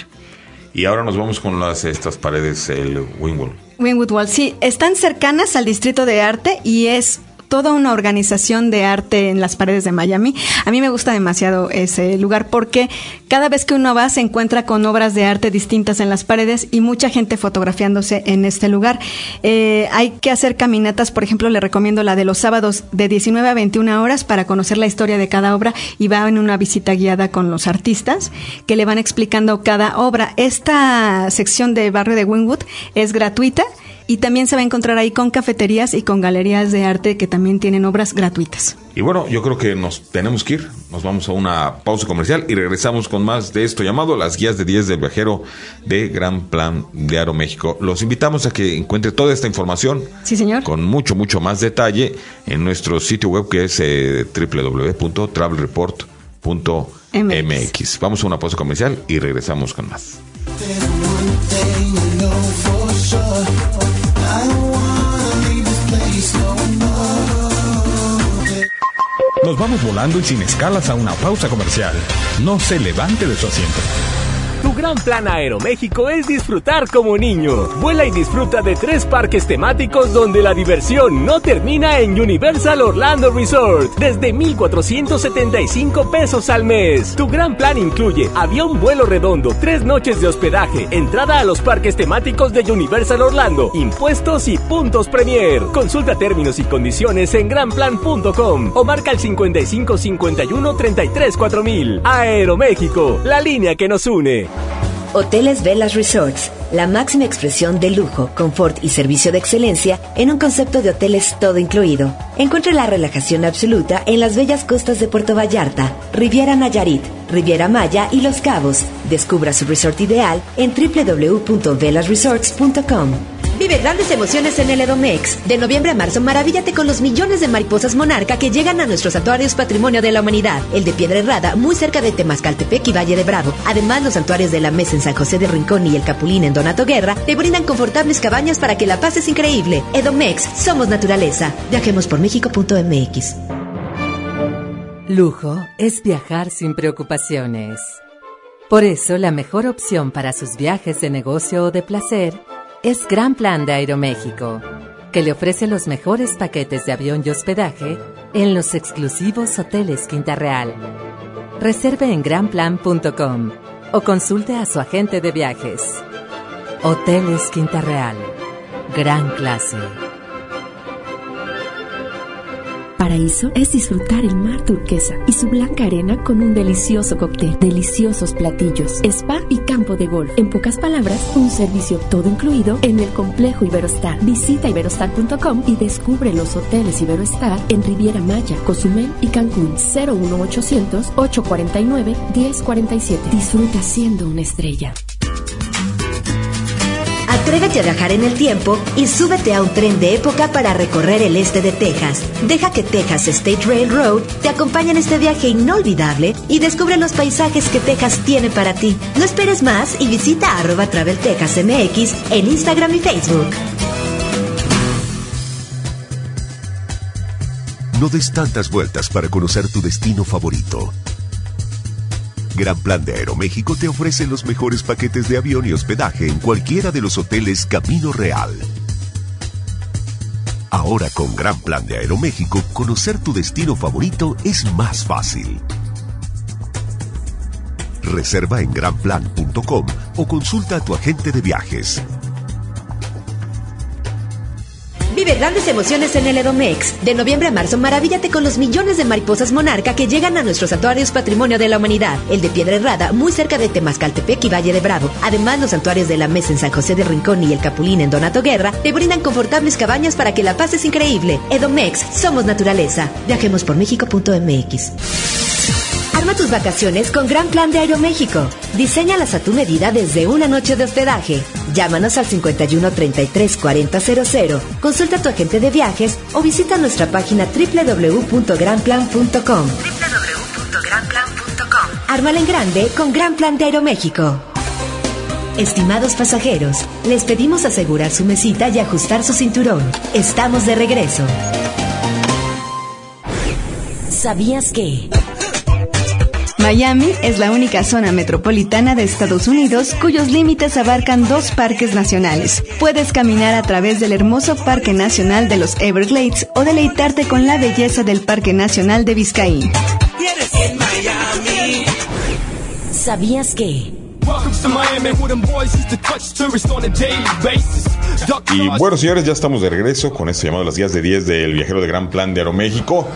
Speaker 3: Y ahora nos vamos con las estas paredes, el Wingwall.
Speaker 4: Wynwood Wall, sí, están cercanas al distrito de arte y es toda una organización de arte en las paredes de Miami. A mí me gusta demasiado ese lugar porque cada vez que uno va se encuentra con obras de arte distintas en las paredes y mucha gente fotografiándose en este lugar. Eh, hay que hacer caminatas, por ejemplo, le recomiendo la de los sábados de 19 a 21 horas para conocer la historia de cada obra y va en una visita guiada con los artistas que le van explicando cada obra. Esta sección de barrio de Wynwood es gratuita y también se va a encontrar ahí con cafeterías y con galerías de arte que también tienen obras gratuitas.
Speaker 3: Y bueno, yo creo que nos tenemos que ir. Nos vamos a una pausa comercial y regresamos con más de esto llamado Las Guías de 10 del Viajero de Gran Plan de Aeroméxico. Los invitamos a que encuentre toda esta información
Speaker 4: Sí, señor.
Speaker 3: con mucho, mucho más detalle en nuestro sitio web que es eh, www.travelreport.mx. Vamos a una pausa comercial y regresamos con más.
Speaker 12: Nos vamos volando y sin escalas a una pausa comercial. No se levante de su asiento.
Speaker 6: Tu gran plan Aeroméxico es disfrutar como niño. Vuela y disfruta de tres parques temáticos donde la diversión no termina en Universal Orlando Resort. Desde 1,475 pesos al mes. Tu gran plan incluye avión vuelo redondo, tres noches de hospedaje, entrada a los parques temáticos de Universal Orlando, impuestos y puntos Premier. Consulta términos y condiciones en granplan.com o marca el 55 51 33 4000. Aeroméxico, la línea que nos une.
Speaker 1: Hoteles Velas Resorts, la máxima expresión de lujo, confort y servicio de excelencia en un concepto de hoteles todo incluido. Encuentre la relajación absoluta en las bellas costas de Puerto Vallarta, Riviera Nayarit, Riviera Maya y Los Cabos. Descubra su resort ideal en www.velasresorts.com. Vive grandes emociones en el Edomex. De noviembre a marzo, maravíllate con los millones de mariposas monarca que llegan a nuestros santuarios Patrimonio de la Humanidad. El de Piedra Herrada, muy cerca de Temascaltepec y Valle de Bravo. Además, los santuarios de la Mesa en San José de Rincón y el Capulín en Donato Guerra te brindan confortables cabañas para que la pases increíble. Edomex, somos naturaleza. Viajemos por México.mx.
Speaker 13: Lujo es viajar sin preocupaciones. Por eso la mejor opción para sus viajes de negocio o de placer es Gran Plan de Aeroméxico, que le ofrece los mejores paquetes de avión y hospedaje en los exclusivos hoteles Quinta Real. Reserve en granplan.com o consulte a su agente de viajes. Hoteles Quinta Real. Gran clase.
Speaker 9: Paraíso es disfrutar el mar turquesa y su blanca arena con un delicioso cóctel, deliciosos platillos, spa y campo de golf. En pocas palabras, un servicio todo incluido en el complejo Iberostar. Visita iberostar.com y descubre los hoteles Iberostar en Riviera Maya, Cozumel y Cancún. 01800 849 1047. Disfruta siendo una estrella.
Speaker 1: Atrévete a viajar en el tiempo y súbete a un tren de época para recorrer el este de Texas. Deja que Texas State Railroad te acompañe en este viaje inolvidable y descubre los paisajes que Texas tiene para ti. No esperes más y visita arroba Travel Texas MX en Instagram y Facebook.
Speaker 8: No des tantas vueltas para conocer tu destino favorito. Gran Plan de Aeroméxico te ofrece los mejores paquetes de avión y hospedaje en cualquiera de los hoteles Camino Real. Ahora con Gran Plan de Aeroméxico, conocer tu destino favorito es más fácil. Reserva en granplan.com o consulta a tu agente de viajes.
Speaker 1: Vive grandes emociones en el Edomex. De noviembre a marzo, maravíllate con los millones de mariposas monarca que llegan a nuestros santuarios Patrimonio de la Humanidad. El de Piedra Herrada, muy cerca de Temascaltepec y Valle de Bravo. Además, los santuarios de la Mesa en San José de Rincón y el Capulín en Donato Guerra te brindan confortables cabañas para que la pases increíble. Edomex, somos naturaleza. Viajemos por México.mx. Tus vacaciones con Gran Plan de Aeroméxico. Diseñalas a tu medida desde una noche de hospedaje. Llámanos al 51 33 40 00. Consulta a tu agente de viajes o visita nuestra página www.granplan.com. Ármala en grande con Gran Plan de Aeroméxico. Estimados pasajeros, les pedimos asegurar su mesita y ajustar su cinturón. Estamos de regreso. ¿Sabías que?
Speaker 4: Miami es la única zona metropolitana de Estados Unidos cuyos límites abarcan dos parques nacionales. Puedes caminar a través del hermoso Parque Nacional de los Everglades o deleitarte con la belleza del Parque Nacional de Biscayne.
Speaker 1: ¿Sabías que?
Speaker 3: Y bueno, señores, ya estamos de regreso con este llamado a las guías de 10 del viajero de Gran Plan de Aeroméxico.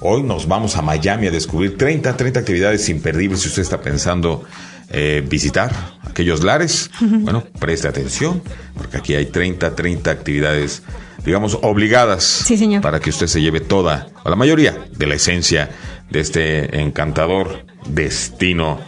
Speaker 3: Hoy nos vamos a Miami a descubrir 30, 30 actividades imperdibles si usted está pensando eh, visitar aquellos lares. Bueno, preste atención, porque aquí hay 30, 30 actividades, digamos, obligadas
Speaker 4: Sí, señor.
Speaker 3: para que usted se lleve toda, o la mayoría, de la esencia de este encantador destino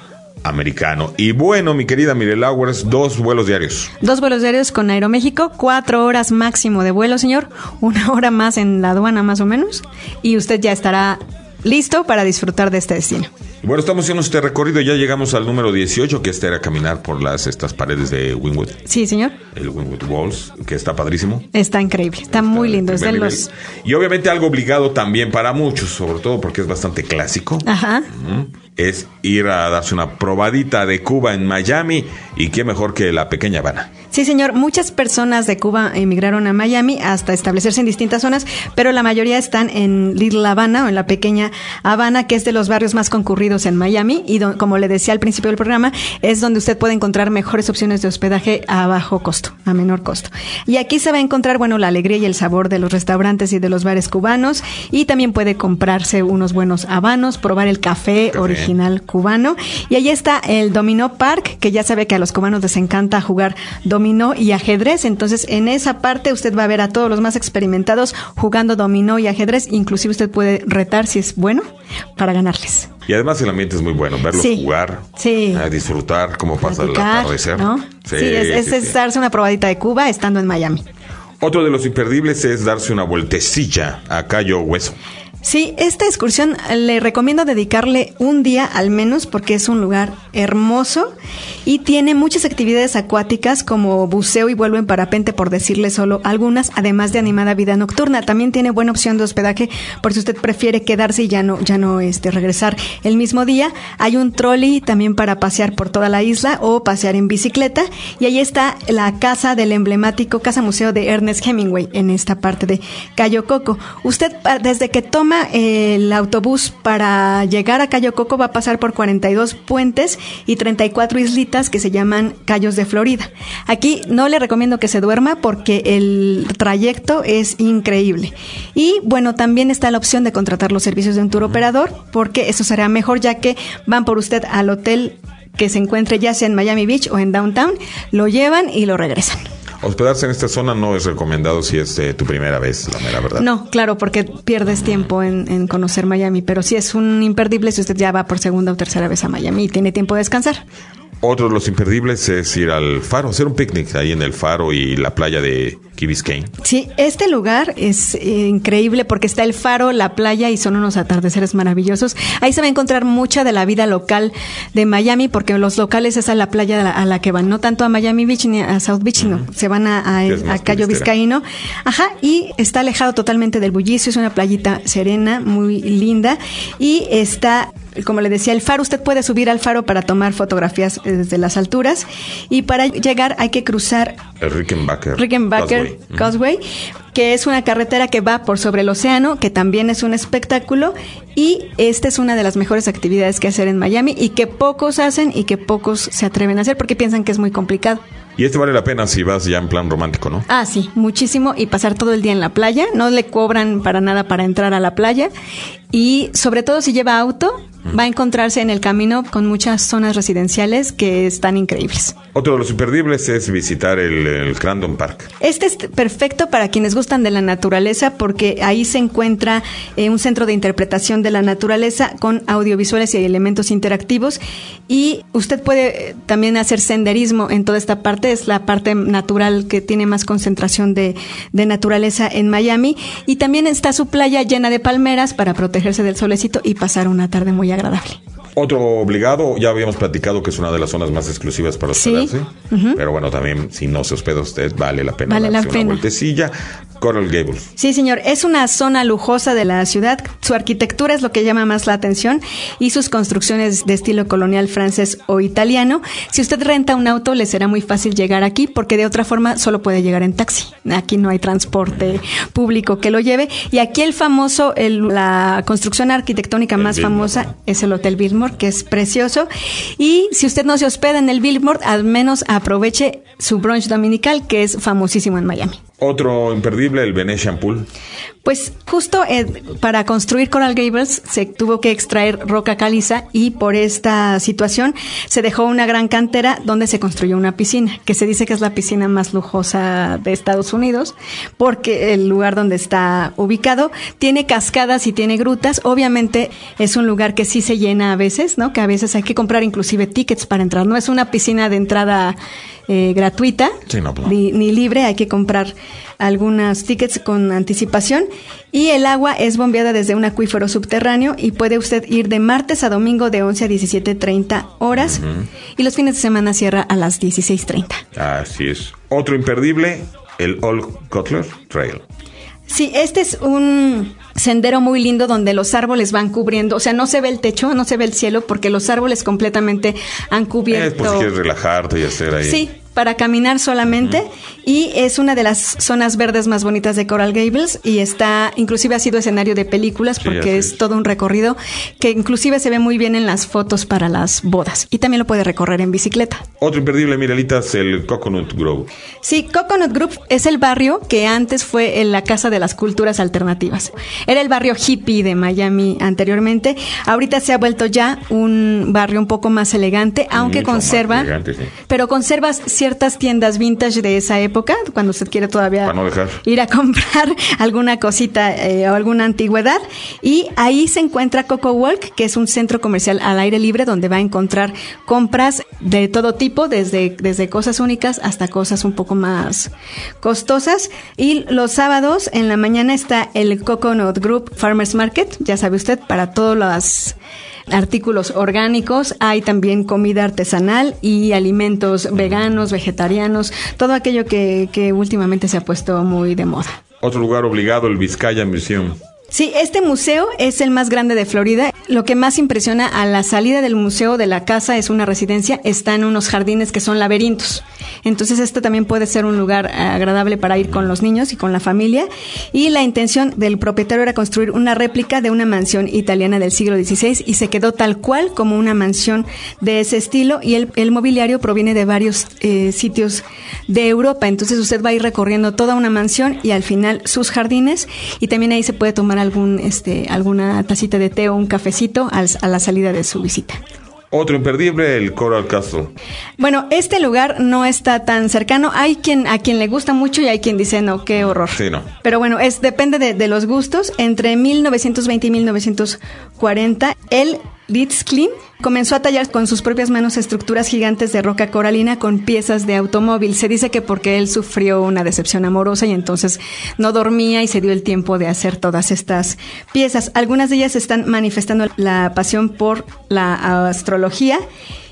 Speaker 3: americano. Y bueno, mi querida Mirel Hours, dos vuelos diarios.
Speaker 4: Dos vuelos diarios con Aeroméxico, cuatro horas máximo de vuelo, señor. Una hora más en la aduana, más o menos. Y usted ya estará listo para disfrutar de este destino.
Speaker 3: Bueno, estamos haciendo este recorrido, ya llegamos al número 18, que este era caminar por las estas paredes de Wynwood,
Speaker 4: Sí, señor.
Speaker 3: el Wynwood Walls, que está padrísimo.
Speaker 4: Está increíble. Está muy lindo. Es de los.
Speaker 3: Y obviamente algo obligado también para muchos, sobre todo porque es bastante clásico.
Speaker 4: Ajá.
Speaker 3: Es ir a darse una probadita de Cuba en Miami y qué mejor que la pequeña Habana.
Speaker 4: Sí, señor. Muchas personas de Cuba emigraron a Miami hasta establecerse en distintas zonas, pero la mayoría están en Little Habana o en la pequeña Habana, que es de los barrios más concurridos en Miami y don- como le decía al principio del programa, es donde usted puede encontrar mejores opciones de hospedaje a bajo costo, a menor costo. Y aquí se va a encontrar, bueno, la alegría y el sabor de los restaurantes y de los bares cubanos y también puede comprarse unos buenos habanos, probar el café, original cubano. Y ahí está el Dominó Park, que ya sabe que a los cubanos les encanta jugar dominó y ajedrez. Entonces, en esa parte usted va a ver a todos los más experimentados jugando dominó y ajedrez. Inclusive usted puede retar si es bueno para ganarles.
Speaker 3: Y además el ambiente es muy bueno, verlos
Speaker 4: Sí.
Speaker 3: jugar,
Speaker 4: Sí.
Speaker 3: a disfrutar cómo pasa el atardecer.
Speaker 4: ¿no? Sí, es, es- darse una probadita de Cuba estando en Miami.
Speaker 3: Otro de los imperdibles es darse una vueltecilla a Cayo Hueso.
Speaker 4: Sí, esta excursión eh, le recomiendo dedicarle un día al menos porque es un lugar hermoso y tiene muchas actividades acuáticas como buceo y vuelo en parapente por decirle solo algunas, además de animada vida nocturna. También tiene buena opción de hospedaje por si usted prefiere quedarse y ya no ya no este regresar el mismo día. Hay un trolley también para pasear por toda la isla o pasear en bicicleta y ahí está la casa del emblemático Casa Museo de Ernest Hemingway en esta parte de Cayo Coco. Usted pa- desde que toma el autobús para llegar a Cayo Coco va a pasar por 42 puentes y 34 islitas que se llaman Cayos de Florida. Aquí no le recomiendo que se duerma porque el trayecto es increíble. Y bueno, también está la opción de contratar los servicios de un tour operador porque eso será mejor ya que van por usted al hotel que se encuentre ya sea en Miami Beach o en Downtown, lo llevan y lo regresan.
Speaker 3: Hospedarse en esta zona no es recomendado si es eh, tu primera vez, la mera verdad.
Speaker 4: No, claro, porque pierdes tiempo en, conocer Miami, pero sí es un imperdible si usted ya va por segunda o tercera vez a Miami y tiene tiempo de descansar.
Speaker 3: Otro de los imperdibles es ir al faro, hacer un picnic ahí en el faro y la playa de Key Biscayne.
Speaker 4: Sí, este lugar es eh, increíble porque está el faro, la playa y son unos atardeceres maravillosos. Ahí se va a encontrar mucha de la vida local de Miami porque los locales es a la playa a la, a la que van, no tanto a Miami Beach ni a South Beach, no, se van a, a- Cayo. Vizcaíno. Ajá, y está alejado totalmente del bullicio, es una playita serena, muy linda y está como le decía, el faro, usted puede subir al faro para tomar fotografías eh, desde las alturas y para llegar hay que cruzar
Speaker 3: El Rickenbacker.
Speaker 4: Rickenbacker
Speaker 3: Causeway.
Speaker 4: Causeway, que es una carretera que va por sobre el océano, que también es un espectáculo y esta es una de las mejores actividades que hacer en Miami y que pocos hacen y que pocos se atreven a hacer porque piensan que es muy complicado.
Speaker 3: Y este vale la pena si vas ya en plan romántico, ¿no?
Speaker 4: Ah, sí, muchísimo. Y pasar todo el día en la playa. No le cobran para nada para entrar a la playa. Y sobre todo si lleva auto, va a encontrarse en el camino con muchas zonas residenciales que están increíbles.
Speaker 3: Otro de los imperdibles es visitar el, el Crandon Park.
Speaker 4: Este es perfecto para quienes gustan de la naturaleza porque ahí se encuentra eh, un centro de interpretación de la naturaleza con audiovisuales y elementos interactivos y usted puede eh, también hacer senderismo en toda esta parte, es la parte natural que tiene más concentración de, de naturaleza en Miami y también está su playa llena de palmeras para protegerse del solecito y pasar una tarde muy agradable agradable.
Speaker 3: Otro obligado, ya habíamos platicado que es una de las zonas más exclusivas para
Speaker 4: Sí.
Speaker 3: hospedarse.
Speaker 4: Ujú.
Speaker 3: Pero bueno, también si no se hospeda usted, vale la pena
Speaker 4: Vale la
Speaker 3: darse una
Speaker 4: pena.
Speaker 3: vueltecilla. Coral Gables.
Speaker 4: Sí, señor. Es una zona lujosa de la ciudad. Su arquitectura es lo que llama más la atención y sus construcciones de estilo colonial francés o italiano. Si usted renta un auto, le será muy fácil llegar aquí porque de otra forma solo puede llegar en taxi. Aquí no hay transporte público que lo lleve. Y aquí el famoso, el- la construcción arquitectónica más famosa es el Hotel Biltmore, que es precioso. Y si usted no se hospeda en el Biltmore, al menos aproveche su brunch dominical, que es famosísimo en Miami.
Speaker 3: Otro imperdible, el Venetian Pool.
Speaker 4: Pues justo eh, para construir Coral Gables se tuvo que extraer roca caliza y por esta situación se dejó una gran cantera donde se construyó una piscina, que se dice que es la piscina más lujosa de Estados Unidos, porque el lugar donde está ubicado tiene cascadas y tiene grutas. Obviamente es un lugar que sí se llena a veces, ¿no? Que a veces hay que comprar inclusive tickets para entrar. No es una piscina de entrada eh, gratuita
Speaker 3: Sí, no, pues no.
Speaker 4: ni, ni libre, hay que comprar algunas tickets con anticipación y el agua es bombeada desde un acuífero subterráneo y puede usted ir de martes a domingo de 11 a 17.30 horas y los fines de semana cierra a las 16.30.
Speaker 3: Así es. Otro imperdible, el Old Cutler Trail.
Speaker 4: Sí, este es un sendero muy lindo donde los árboles van cubriendo, o sea, no se ve el techo, no se ve el cielo porque los árboles completamente han
Speaker 3: Es
Speaker 4: cubierto.
Speaker 3: por si quieres relajarte y hacer ahí.
Speaker 4: Sí, para caminar solamente y es una de las zonas verdes más bonitas de Coral Gables y está, inclusive ha sido escenario de películas porque es,
Speaker 3: es.
Speaker 4: todo un recorrido que inclusive se ve muy bien en las fotos para las bodas y también lo puede recorrer en bicicleta.
Speaker 3: Otro imperdible, Mirelitas, el Coconut Grove.
Speaker 4: Sí, Coconut Group es el barrio que antes fue en la Casa de las Culturas Alternativas. Era el barrio hippie de Miami anteriormente. Ahorita se ha vuelto ya un barrio un poco más elegante, aunque
Speaker 3: Mucho más
Speaker 4: conserva
Speaker 3: elegante, sí.
Speaker 4: pero conserva ciertas tiendas vintage de esa época, cuando usted quiere todavía
Speaker 3: no
Speaker 4: ir a comprar alguna cosita eh, o alguna antigüedad. Y ahí se encuentra Coco Walk, que es un centro comercial al aire libre donde va a encontrar compras de todo tipo, desde, desde cosas únicas hasta cosas un poco más costosas. Y los sábados en la mañana está el Coconut Group Farmers Market, ya sabe usted, para todos los artículos orgánicos, hay también comida artesanal y alimentos veganos, vegetarianos, todo aquello que, últimamente se ha puesto muy de moda.
Speaker 3: Otro lugar obligado, el Vizcaya Museum.
Speaker 4: Sí, este museo es el más grande de Florida. Lo que más impresiona a la salida del museo de la casa es una residencia, están unos jardines que son laberintos. Entonces este también puede ser un lugar agradable para ir con los niños y con la familia. Y la intención del propietario era construir una réplica de una mansión italiana del siglo XVI y se quedó tal cual como una mansión de ese estilo y el, el mobiliario proviene de varios eh, sitios de Europa. Entonces usted va a ir recorriendo toda una mansión y al final sus jardines y también ahí se puede tomar algún este alguna tacita de té o un cafecito al- a la salida de su visita.
Speaker 3: Otro imperdible, el Coral Castle.
Speaker 4: Bueno, este lugar no está tan cercano. Hay quien a quien le gusta mucho y hay quien dice no, qué horror.
Speaker 3: Sí, no.
Speaker 4: Pero bueno, es depende de, de los gustos. Entre 1920 y 1940, el Litzklin comenzó a tallar con sus propias manos estructuras gigantes de roca coralina con piezas de automóvil. Se dice que porque él sufrió una decepción amorosa y entonces no dormía y se dio el tiempo de hacer todas estas piezas. Algunas de ellas están manifestando la pasión por la astrología.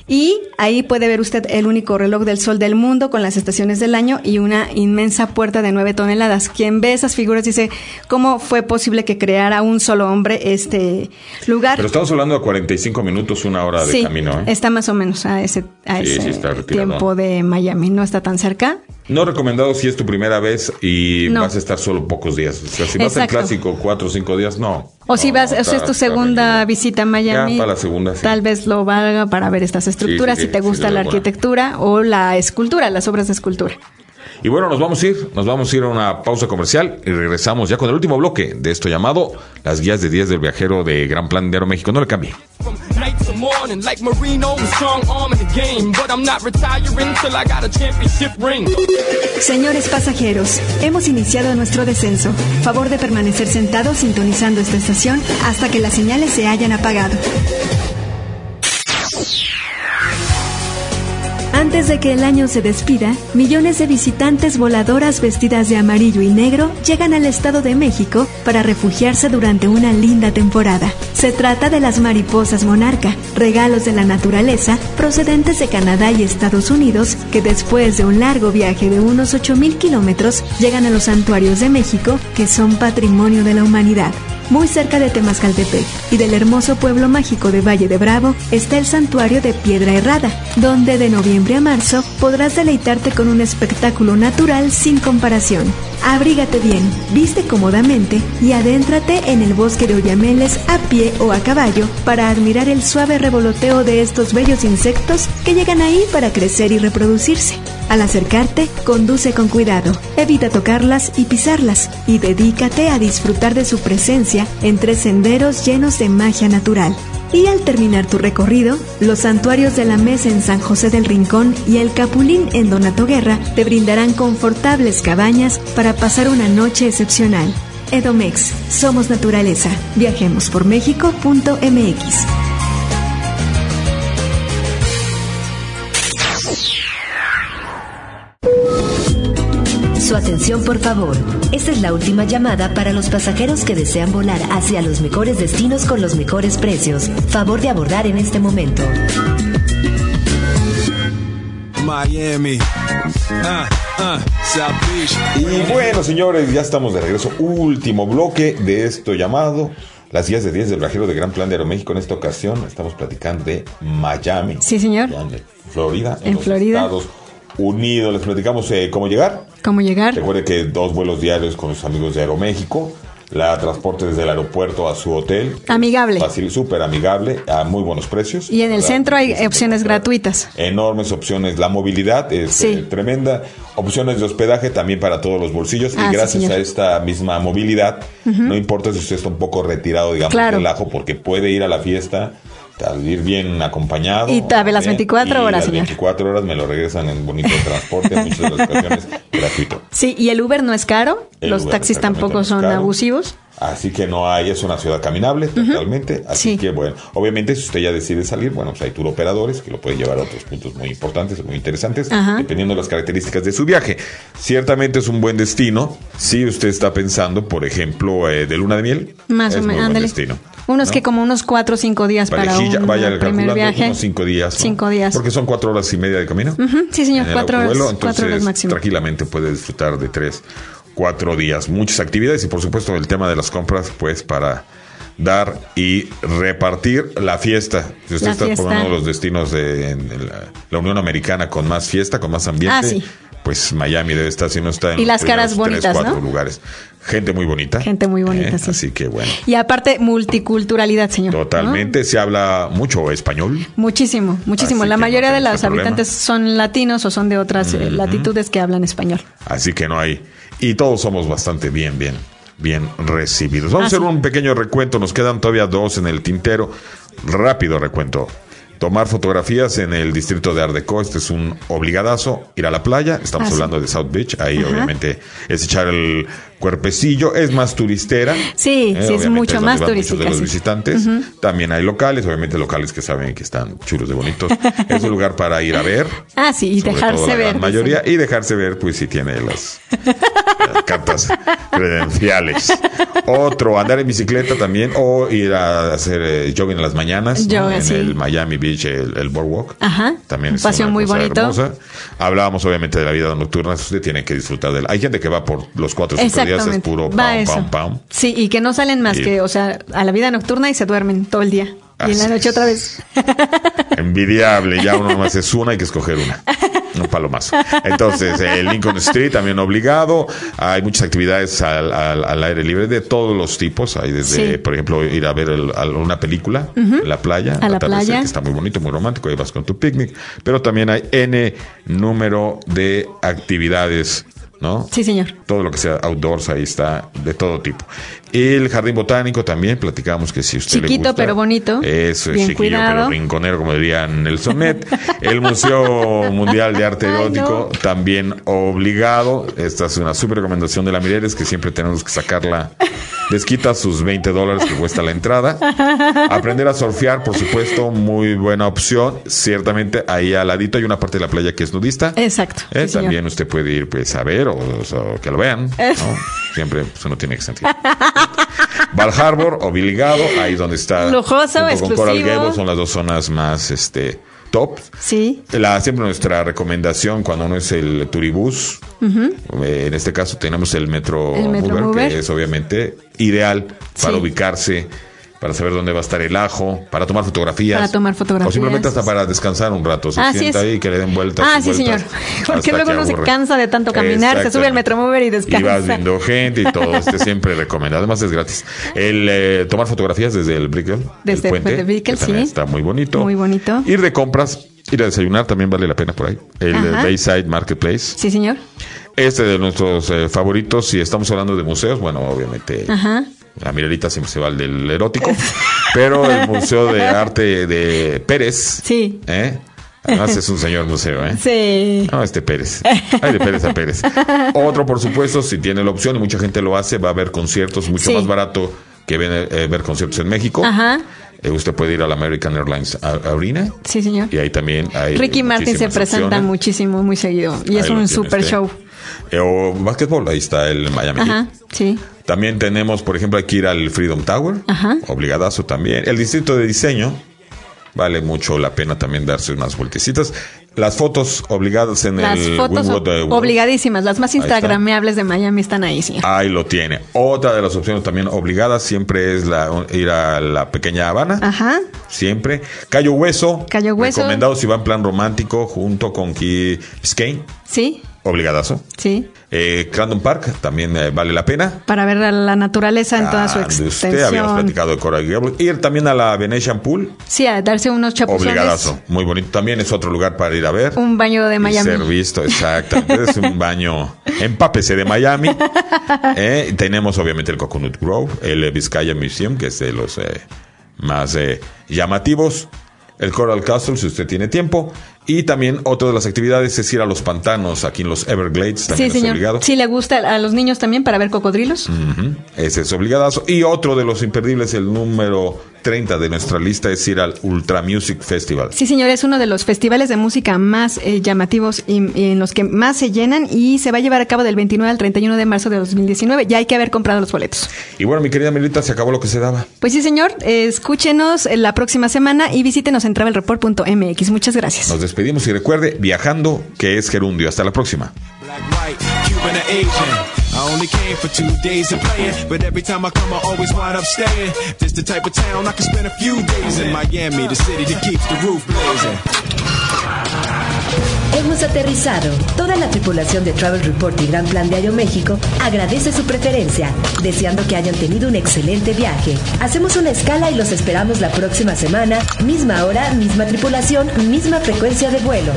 Speaker 4: Y ahí puede ver usted el único reloj del sol del mundo con las estaciones del año y una inmensa puerta de nueve toneladas. Quien ve esas figuras dice, ¿cómo fue posible que creara un solo hombre este lugar?
Speaker 3: Pero estamos hablando de 45 minutos, una hora de
Speaker 4: sí,
Speaker 3: camino, ¿eh?
Speaker 4: está más o menos a ese, a
Speaker 3: Sí,
Speaker 4: ese
Speaker 3: sí
Speaker 4: tiempo de Miami. No está tan cerca.
Speaker 3: No recomendado si es tu primera vez y
Speaker 4: No.
Speaker 3: vas a estar solo pocos días. O sea, si vas
Speaker 4: Exacto.
Speaker 3: clásico cuatro o cinco días, no.
Speaker 4: O si vas,
Speaker 3: no,
Speaker 4: o sea, es tu segunda visita a Miami.
Speaker 3: Ya, para la segunda, sí.
Speaker 4: Tal vez lo valga para ver estas estructuras,
Speaker 3: Sí, sí,
Speaker 4: si te gusta la arquitectura o la escultura, las obras de escultura.
Speaker 3: Y bueno, nos vamos a ir, nos vamos a ir a una pausa comercial y regresamos ya con el último bloque de esto llamado Las guías de 10 del viajero de Gran Plan de Aeroméxico. No le cambie.
Speaker 14: Morning, like Marino, strong arm in the game. But I'm not retiring till I got a championship ring.
Speaker 4: Señores pasajeros, hemos iniciado nuestro descenso. Favor de permanecer sentados sintonizando esta estación hasta que las señales se hayan apagado. Antes de que el año se despida, millones de visitantes voladoras vestidas de amarillo y negro llegan al Estado de México para refugiarse durante una linda temporada. Se trata de las mariposas monarca, regalos de la naturaleza procedentes de Canadá y Estados Unidos que después de un largo viaje de unos 8.000 kilómetros llegan a los santuarios de México que son patrimonio de la humanidad. Muy cerca de Temascaltepec y del hermoso pueblo mágico de Valle de Bravo está el santuario de Piedra Herrada, donde de noviembre a marzo podrás deleitarte con un espectáculo natural sin comparación. Abrígate bien, viste cómodamente y adéntrate en el bosque de Oyameles a pie o a caballo para admirar el suave revoloteo de estos bellos insectos que llegan ahí para crecer y reproducirse. Al acercarte, conduce con cuidado, evita tocarlas y pisarlas y dedícate a disfrutar de su presencia entre senderos llenos de magia natural. Y al terminar tu recorrido, los santuarios de la Mesa en San José del Rincón y el Capulín en Donato Guerra te brindarán confortables cabañas para pasar una noche excepcional. Edomex, somos naturaleza. Viajemos por México.mx.
Speaker 1: Su atención, por favor. Esta es la última llamada para los pasajeros que desean volar hacia los mejores destinos con los mejores precios. Favor de abordar en este momento.
Speaker 15: Miami. Ah, ah, South Beach.
Speaker 3: Y bueno, señores, ya estamos de regreso. Último bloque de esto llamado Las guías de 10 del viajero de Gran Plan de Aeroméxico. En esta ocasión estamos platicando de Miami.
Speaker 4: Sí, señor.
Speaker 3: en Florida.
Speaker 4: En
Speaker 3: los
Speaker 4: Florida.
Speaker 3: Estados Unidos. Les platicamos eh, cómo llegar.
Speaker 4: ¿Cómo llegar?
Speaker 3: Recuerde que dos vuelos diarios con los amigos de Aeroméxico. La transporte desde el aeropuerto a su hotel.
Speaker 4: Amigable.
Speaker 3: Fácil, súper amigable, a muy buenos precios.
Speaker 4: Y en el centro hay opciones gratuitas.
Speaker 3: enormes opciones. La movilidad es
Speaker 4: Sí.
Speaker 3: eh, tremenda. Opciones de hospedaje también para todos los bolsillos.
Speaker 4: Ah,
Speaker 3: y
Speaker 4: sí,
Speaker 3: gracias a esta misma movilidad, no importa si usted está un poco retirado, digamos,
Speaker 4: Claro.
Speaker 3: del ajo, porque puede ir a la fiesta, salir bien acompañado.
Speaker 4: Y cabe las
Speaker 3: bien,
Speaker 4: 24
Speaker 3: y
Speaker 4: horas,
Speaker 3: las
Speaker 4: señor.
Speaker 3: 24 horas me lo regresan en bonito transporte, en muchas de las ocasiones gratuito.
Speaker 4: Sí, y el Uber no es caro,
Speaker 3: El
Speaker 4: los
Speaker 3: Uber
Speaker 4: taxis tampoco
Speaker 3: no
Speaker 4: son
Speaker 3: caro.
Speaker 4: abusivos.
Speaker 3: Así que no hay, es una ciudad caminable totalmente. Así que bueno, obviamente si usted ya decide salir, bueno, pues hay tour operadores que lo pueden llevar a otros puntos muy importantes, muy interesantes, dependiendo de las características de su viaje. Ciertamente es un buen destino si usted está pensando, por ejemplo, eh, de luna de miel.
Speaker 4: Más
Speaker 3: es
Speaker 4: o menos,
Speaker 3: buen destino.
Speaker 4: Unos
Speaker 3: ¿no?
Speaker 4: que como unos cuatro o cinco días para un
Speaker 3: vaya
Speaker 4: primer viaje.
Speaker 3: unos cinco días. ¿no?
Speaker 4: Cinco días.
Speaker 3: Porque son cuatro horas y media de camino.
Speaker 4: Sí, señor, cuatro horas, cuatro máximo.
Speaker 3: Tranquilamente puede disfrutar de tres, cuatro días. Muchas actividades y por supuesto el tema de las compras, pues para dar y repartir la fiesta. Si usted
Speaker 4: La
Speaker 3: está
Speaker 4: fiesta.
Speaker 3: por uno de los destinos de en la, la Unión Americana con más fiesta, con más ambiente,
Speaker 4: Ah, sí.
Speaker 3: pues Miami debe estar, si no está en
Speaker 4: Y
Speaker 3: los
Speaker 4: las caras bonitas,
Speaker 3: tres, cuatro
Speaker 4: ¿no?
Speaker 3: lugares. Gente muy bonita.
Speaker 4: Gente muy bonita,
Speaker 3: ¿eh?
Speaker 4: sí.
Speaker 3: Así que bueno.
Speaker 4: Y aparte, multiculturalidad, señor. ¿no?
Speaker 3: Totalmente, se habla mucho español.
Speaker 4: Muchísimo, muchísimo.
Speaker 3: Así
Speaker 4: La
Speaker 3: no
Speaker 4: mayoría de los
Speaker 3: problema.
Speaker 4: habitantes son latinos o son de otras eh, latitudes que hablan español.
Speaker 3: Así que no hay. Y todos somos bastante bien, bien, bien recibidos. Vamos a hacer un pequeño recuento. Nos quedan todavía dos en el tintero. Rápido recuento. Tomar fotografías en el distrito de Ardeco, este es un obligadazo. Ir a la playa, estamos hablando de South Beach, ahí
Speaker 4: Ajá.
Speaker 3: obviamente es echar el cuerpecillo, es más turistera.
Speaker 4: Sí,
Speaker 3: Eh,
Speaker 4: sí, es mucho
Speaker 3: donde
Speaker 4: más turística.
Speaker 3: de los
Speaker 4: sí.
Speaker 3: visitantes. También hay locales, obviamente locales que saben que están chulos de bonitos. es un lugar para ir a ver,
Speaker 4: Ah, sí, y dejarse
Speaker 3: la
Speaker 4: ver.
Speaker 3: gran mayoría y dejarse ver pues si tiene las cartas credenciales otro andar en bicicleta también o ir a hacer eh, jogging en las mañanas ¿no?
Speaker 4: Yoga,
Speaker 3: en
Speaker 4: sí.
Speaker 3: el Miami Beach el, el boardwalk
Speaker 4: Ajá.
Speaker 3: también
Speaker 4: Un
Speaker 3: es
Speaker 4: paseo
Speaker 3: una
Speaker 4: muy
Speaker 3: cosa
Speaker 4: bonito.
Speaker 3: hermosa. hablábamos obviamente de la vida nocturna usted tiene que disfrutar de él hay gente que va por los cuatro o cinco días es puro pam pam pam
Speaker 4: Sí, y que no salen más
Speaker 3: Y-
Speaker 4: que, o sea, a la vida nocturna y se duermen todo el día. Y en la noche otra vez.
Speaker 3: envidiable ya uno nomás es una hay que escoger una Un palomazo. Entonces, el Lincoln Street también obligado. Hay muchas actividades al, al- al aire libre de todos los tipos. Hay desde,
Speaker 4: Sí.
Speaker 3: por ejemplo, ir a ver el- a una película en la playa.
Speaker 4: A la playa.
Speaker 3: Que está muy bonito, muy romántico. Ahí vas con tu picnic. Pero también hay N número de actividades, ¿no?
Speaker 4: Sí, señor.
Speaker 3: todo lo que sea outdoors ahí está de todo tipo. El jardín botánico también platicamos que si usted le
Speaker 4: Chiquito,
Speaker 3: gusta,
Speaker 4: pero bonito.
Speaker 3: eso es
Speaker 4: Bien
Speaker 3: chiquillo
Speaker 4: cuidado.
Speaker 3: pero rinconero como dirían Nelson Net. El Museo Mundial de Arte Erótico también obligado. Esta es una super recomendación de la Mireles que siempre tenemos que sacarla. Desquita sus 20 dólares que cuesta la entrada. Aprender a surfear, por supuesto, muy buena opción. Ciertamente ahí al ladito hay una parte de la playa que es nudista.
Speaker 4: Exacto.
Speaker 3: Eh,
Speaker 4: sí, señor.
Speaker 3: también usted puede ir pues a ver o, o que lo vean. ¿no? Siempre pues, uno tiene que sentir. Val Harbor, obligado, ahí donde está.
Speaker 4: Lujoso,
Speaker 3: con Coral. Gables, son las dos zonas más este top.
Speaker 4: Sí.
Speaker 3: La, siempre nuestra recomendación cuando uno es el turibús, eh, en este caso tenemos el Metro,
Speaker 4: El Metro
Speaker 3: Mover,
Speaker 4: Mover.
Speaker 3: que es obviamente ideal para
Speaker 4: Sí.
Speaker 3: ubicarse, para saber dónde va a estar el ajo, para tomar fotografías.
Speaker 4: Para tomar fotografías.
Speaker 3: O simplemente hasta para descansar un rato. Se
Speaker 4: Así
Speaker 3: sienta
Speaker 4: es.
Speaker 3: ahí y que le den vueltas.
Speaker 4: Ah,
Speaker 3: y
Speaker 4: sí, señor. Porque luego uno se cansa de tanto caminar, se sube al Metromover y
Speaker 3: Y
Speaker 4: descansa.
Speaker 3: vas viendo gente y todo. Este siempre recomendado. Además es gratis. El eh, tomar fotografías desde el Brickell.
Speaker 4: Desde
Speaker 3: el puente.
Speaker 4: Brickell, sí.
Speaker 3: Está muy bonito.
Speaker 4: Muy bonito.
Speaker 3: Ir de compras, ir a desayunar también vale la pena por ahí. El eh,
Speaker 4: Ajá.
Speaker 3: Bayside Marketplace.
Speaker 4: Sí, señor.
Speaker 3: Este de nuestros eh, favoritos, si estamos hablando de museos, bueno, obviamente
Speaker 4: Ajá.
Speaker 3: La Mirelita siempre se va al del erótico, pero el Museo de Arte de Pérez,
Speaker 4: Sí.
Speaker 3: ¿eh? Además es un señor museo, ¿eh?
Speaker 4: Sí.
Speaker 3: No, este Pérez. Hay de Pérez a Pérez. Otro, por supuesto, si tiene la opción, y mucha gente lo hace, va a ver conciertos mucho
Speaker 4: Sí.
Speaker 3: más barato que ver, eh, ver conciertos en México.
Speaker 4: Ajá.
Speaker 3: Eh, usted puede ir a la American Airlines a- Arena
Speaker 4: Sí, señor.
Speaker 3: y ahí también hay.
Speaker 4: Ricky Martin se presenta
Speaker 3: opciones.
Speaker 4: muchísimo, muy seguido. Y
Speaker 3: Ahí
Speaker 4: es un super
Speaker 3: usted.
Speaker 4: show.
Speaker 3: Eh, o básquetbol, ahí está el Miami Heat.
Speaker 4: Sí.
Speaker 3: También tenemos, por ejemplo, hay que ir al Freedom Tower.
Speaker 4: Ajá.
Speaker 3: Obligadazo también. El distrito de diseño. Vale mucho la pena también darse unas vueltecitas. Las fotos obligadas en
Speaker 4: Las
Speaker 3: el
Speaker 4: fotos obligadísimas, las más instagrameables de Miami están ahí, señor.
Speaker 3: Ahí lo tiene. Otra de las opciones también obligadas siempre es la, ir a la pequeña Habana.
Speaker 4: Ajá.
Speaker 3: Siempre. Cayo Hueso.
Speaker 4: Cayo Hueso.
Speaker 3: Recomendado si va en plan romántico junto con Key Biscayne.
Speaker 4: Sí,
Speaker 3: Obligadazo.
Speaker 4: sí.
Speaker 3: Eh, Crandon Park también eh, vale la pena.
Speaker 4: Para ver a la naturaleza en toda su
Speaker 3: de usted habíamos
Speaker 4: extensión.
Speaker 3: platicado de Coral Gables. Ir también a la Venetian Pool.
Speaker 4: Sí, a darse unos chapuzones.
Speaker 3: Obligadazo. Muy bonito. También es otro lugar para ir a ver.
Speaker 4: Un baño de
Speaker 3: Y
Speaker 4: Miami.
Speaker 3: ser visto, exactamente. es un baño. Empápese de Miami. Eh, tenemos obviamente el Coconut Grove, el Vizcaya Museum, que es de los eh, más eh, llamativos. El Coral Castle, si usted tiene tiempo. Y también otra de las actividades es ir a los pantanos aquí en los Everglades. También
Speaker 4: Sí,
Speaker 3: es
Speaker 4: señor.
Speaker 3: obligado.
Speaker 4: Sí, le gusta a los niños también para ver cocodrilos.
Speaker 3: Ujú, Ese es obligadazo. Y otro de los imperdibles, el número 30 de nuestra lista, es ir al Ultra Music Festival.
Speaker 4: Sí, señor, es uno de los festivales de música más eh, llamativos y, y en los que más se llenan y se va a llevar a cabo del 29 al 31 de marzo de 2019. Ya hay que haber comprado los boletos.
Speaker 3: Y bueno, mi querida Melita, se acabó lo que se daba.
Speaker 4: Pues sí, señor, eh, escúchenos eh, la próxima semana y visítenos en travelreport.mx. Muchas gracias.
Speaker 3: Nos despedimos y recuerde, viajando, que es gerundio. Hasta la próxima.
Speaker 15: I only came for two days of playing, but every time I come, I always wind up staying. This the type of town I can spend a few days in. Miami, the city that keeps the roof blazing.
Speaker 1: Hemos aterrizado. Toda la tripulación de Travel Report y Gran Plan de Aeroméxico agradece su preferencia, deseando que hayan tenido un excelente viaje. Hacemos una escala y los esperamos la próxima semana, misma hora, misma tripulación, misma frecuencia de vuelo.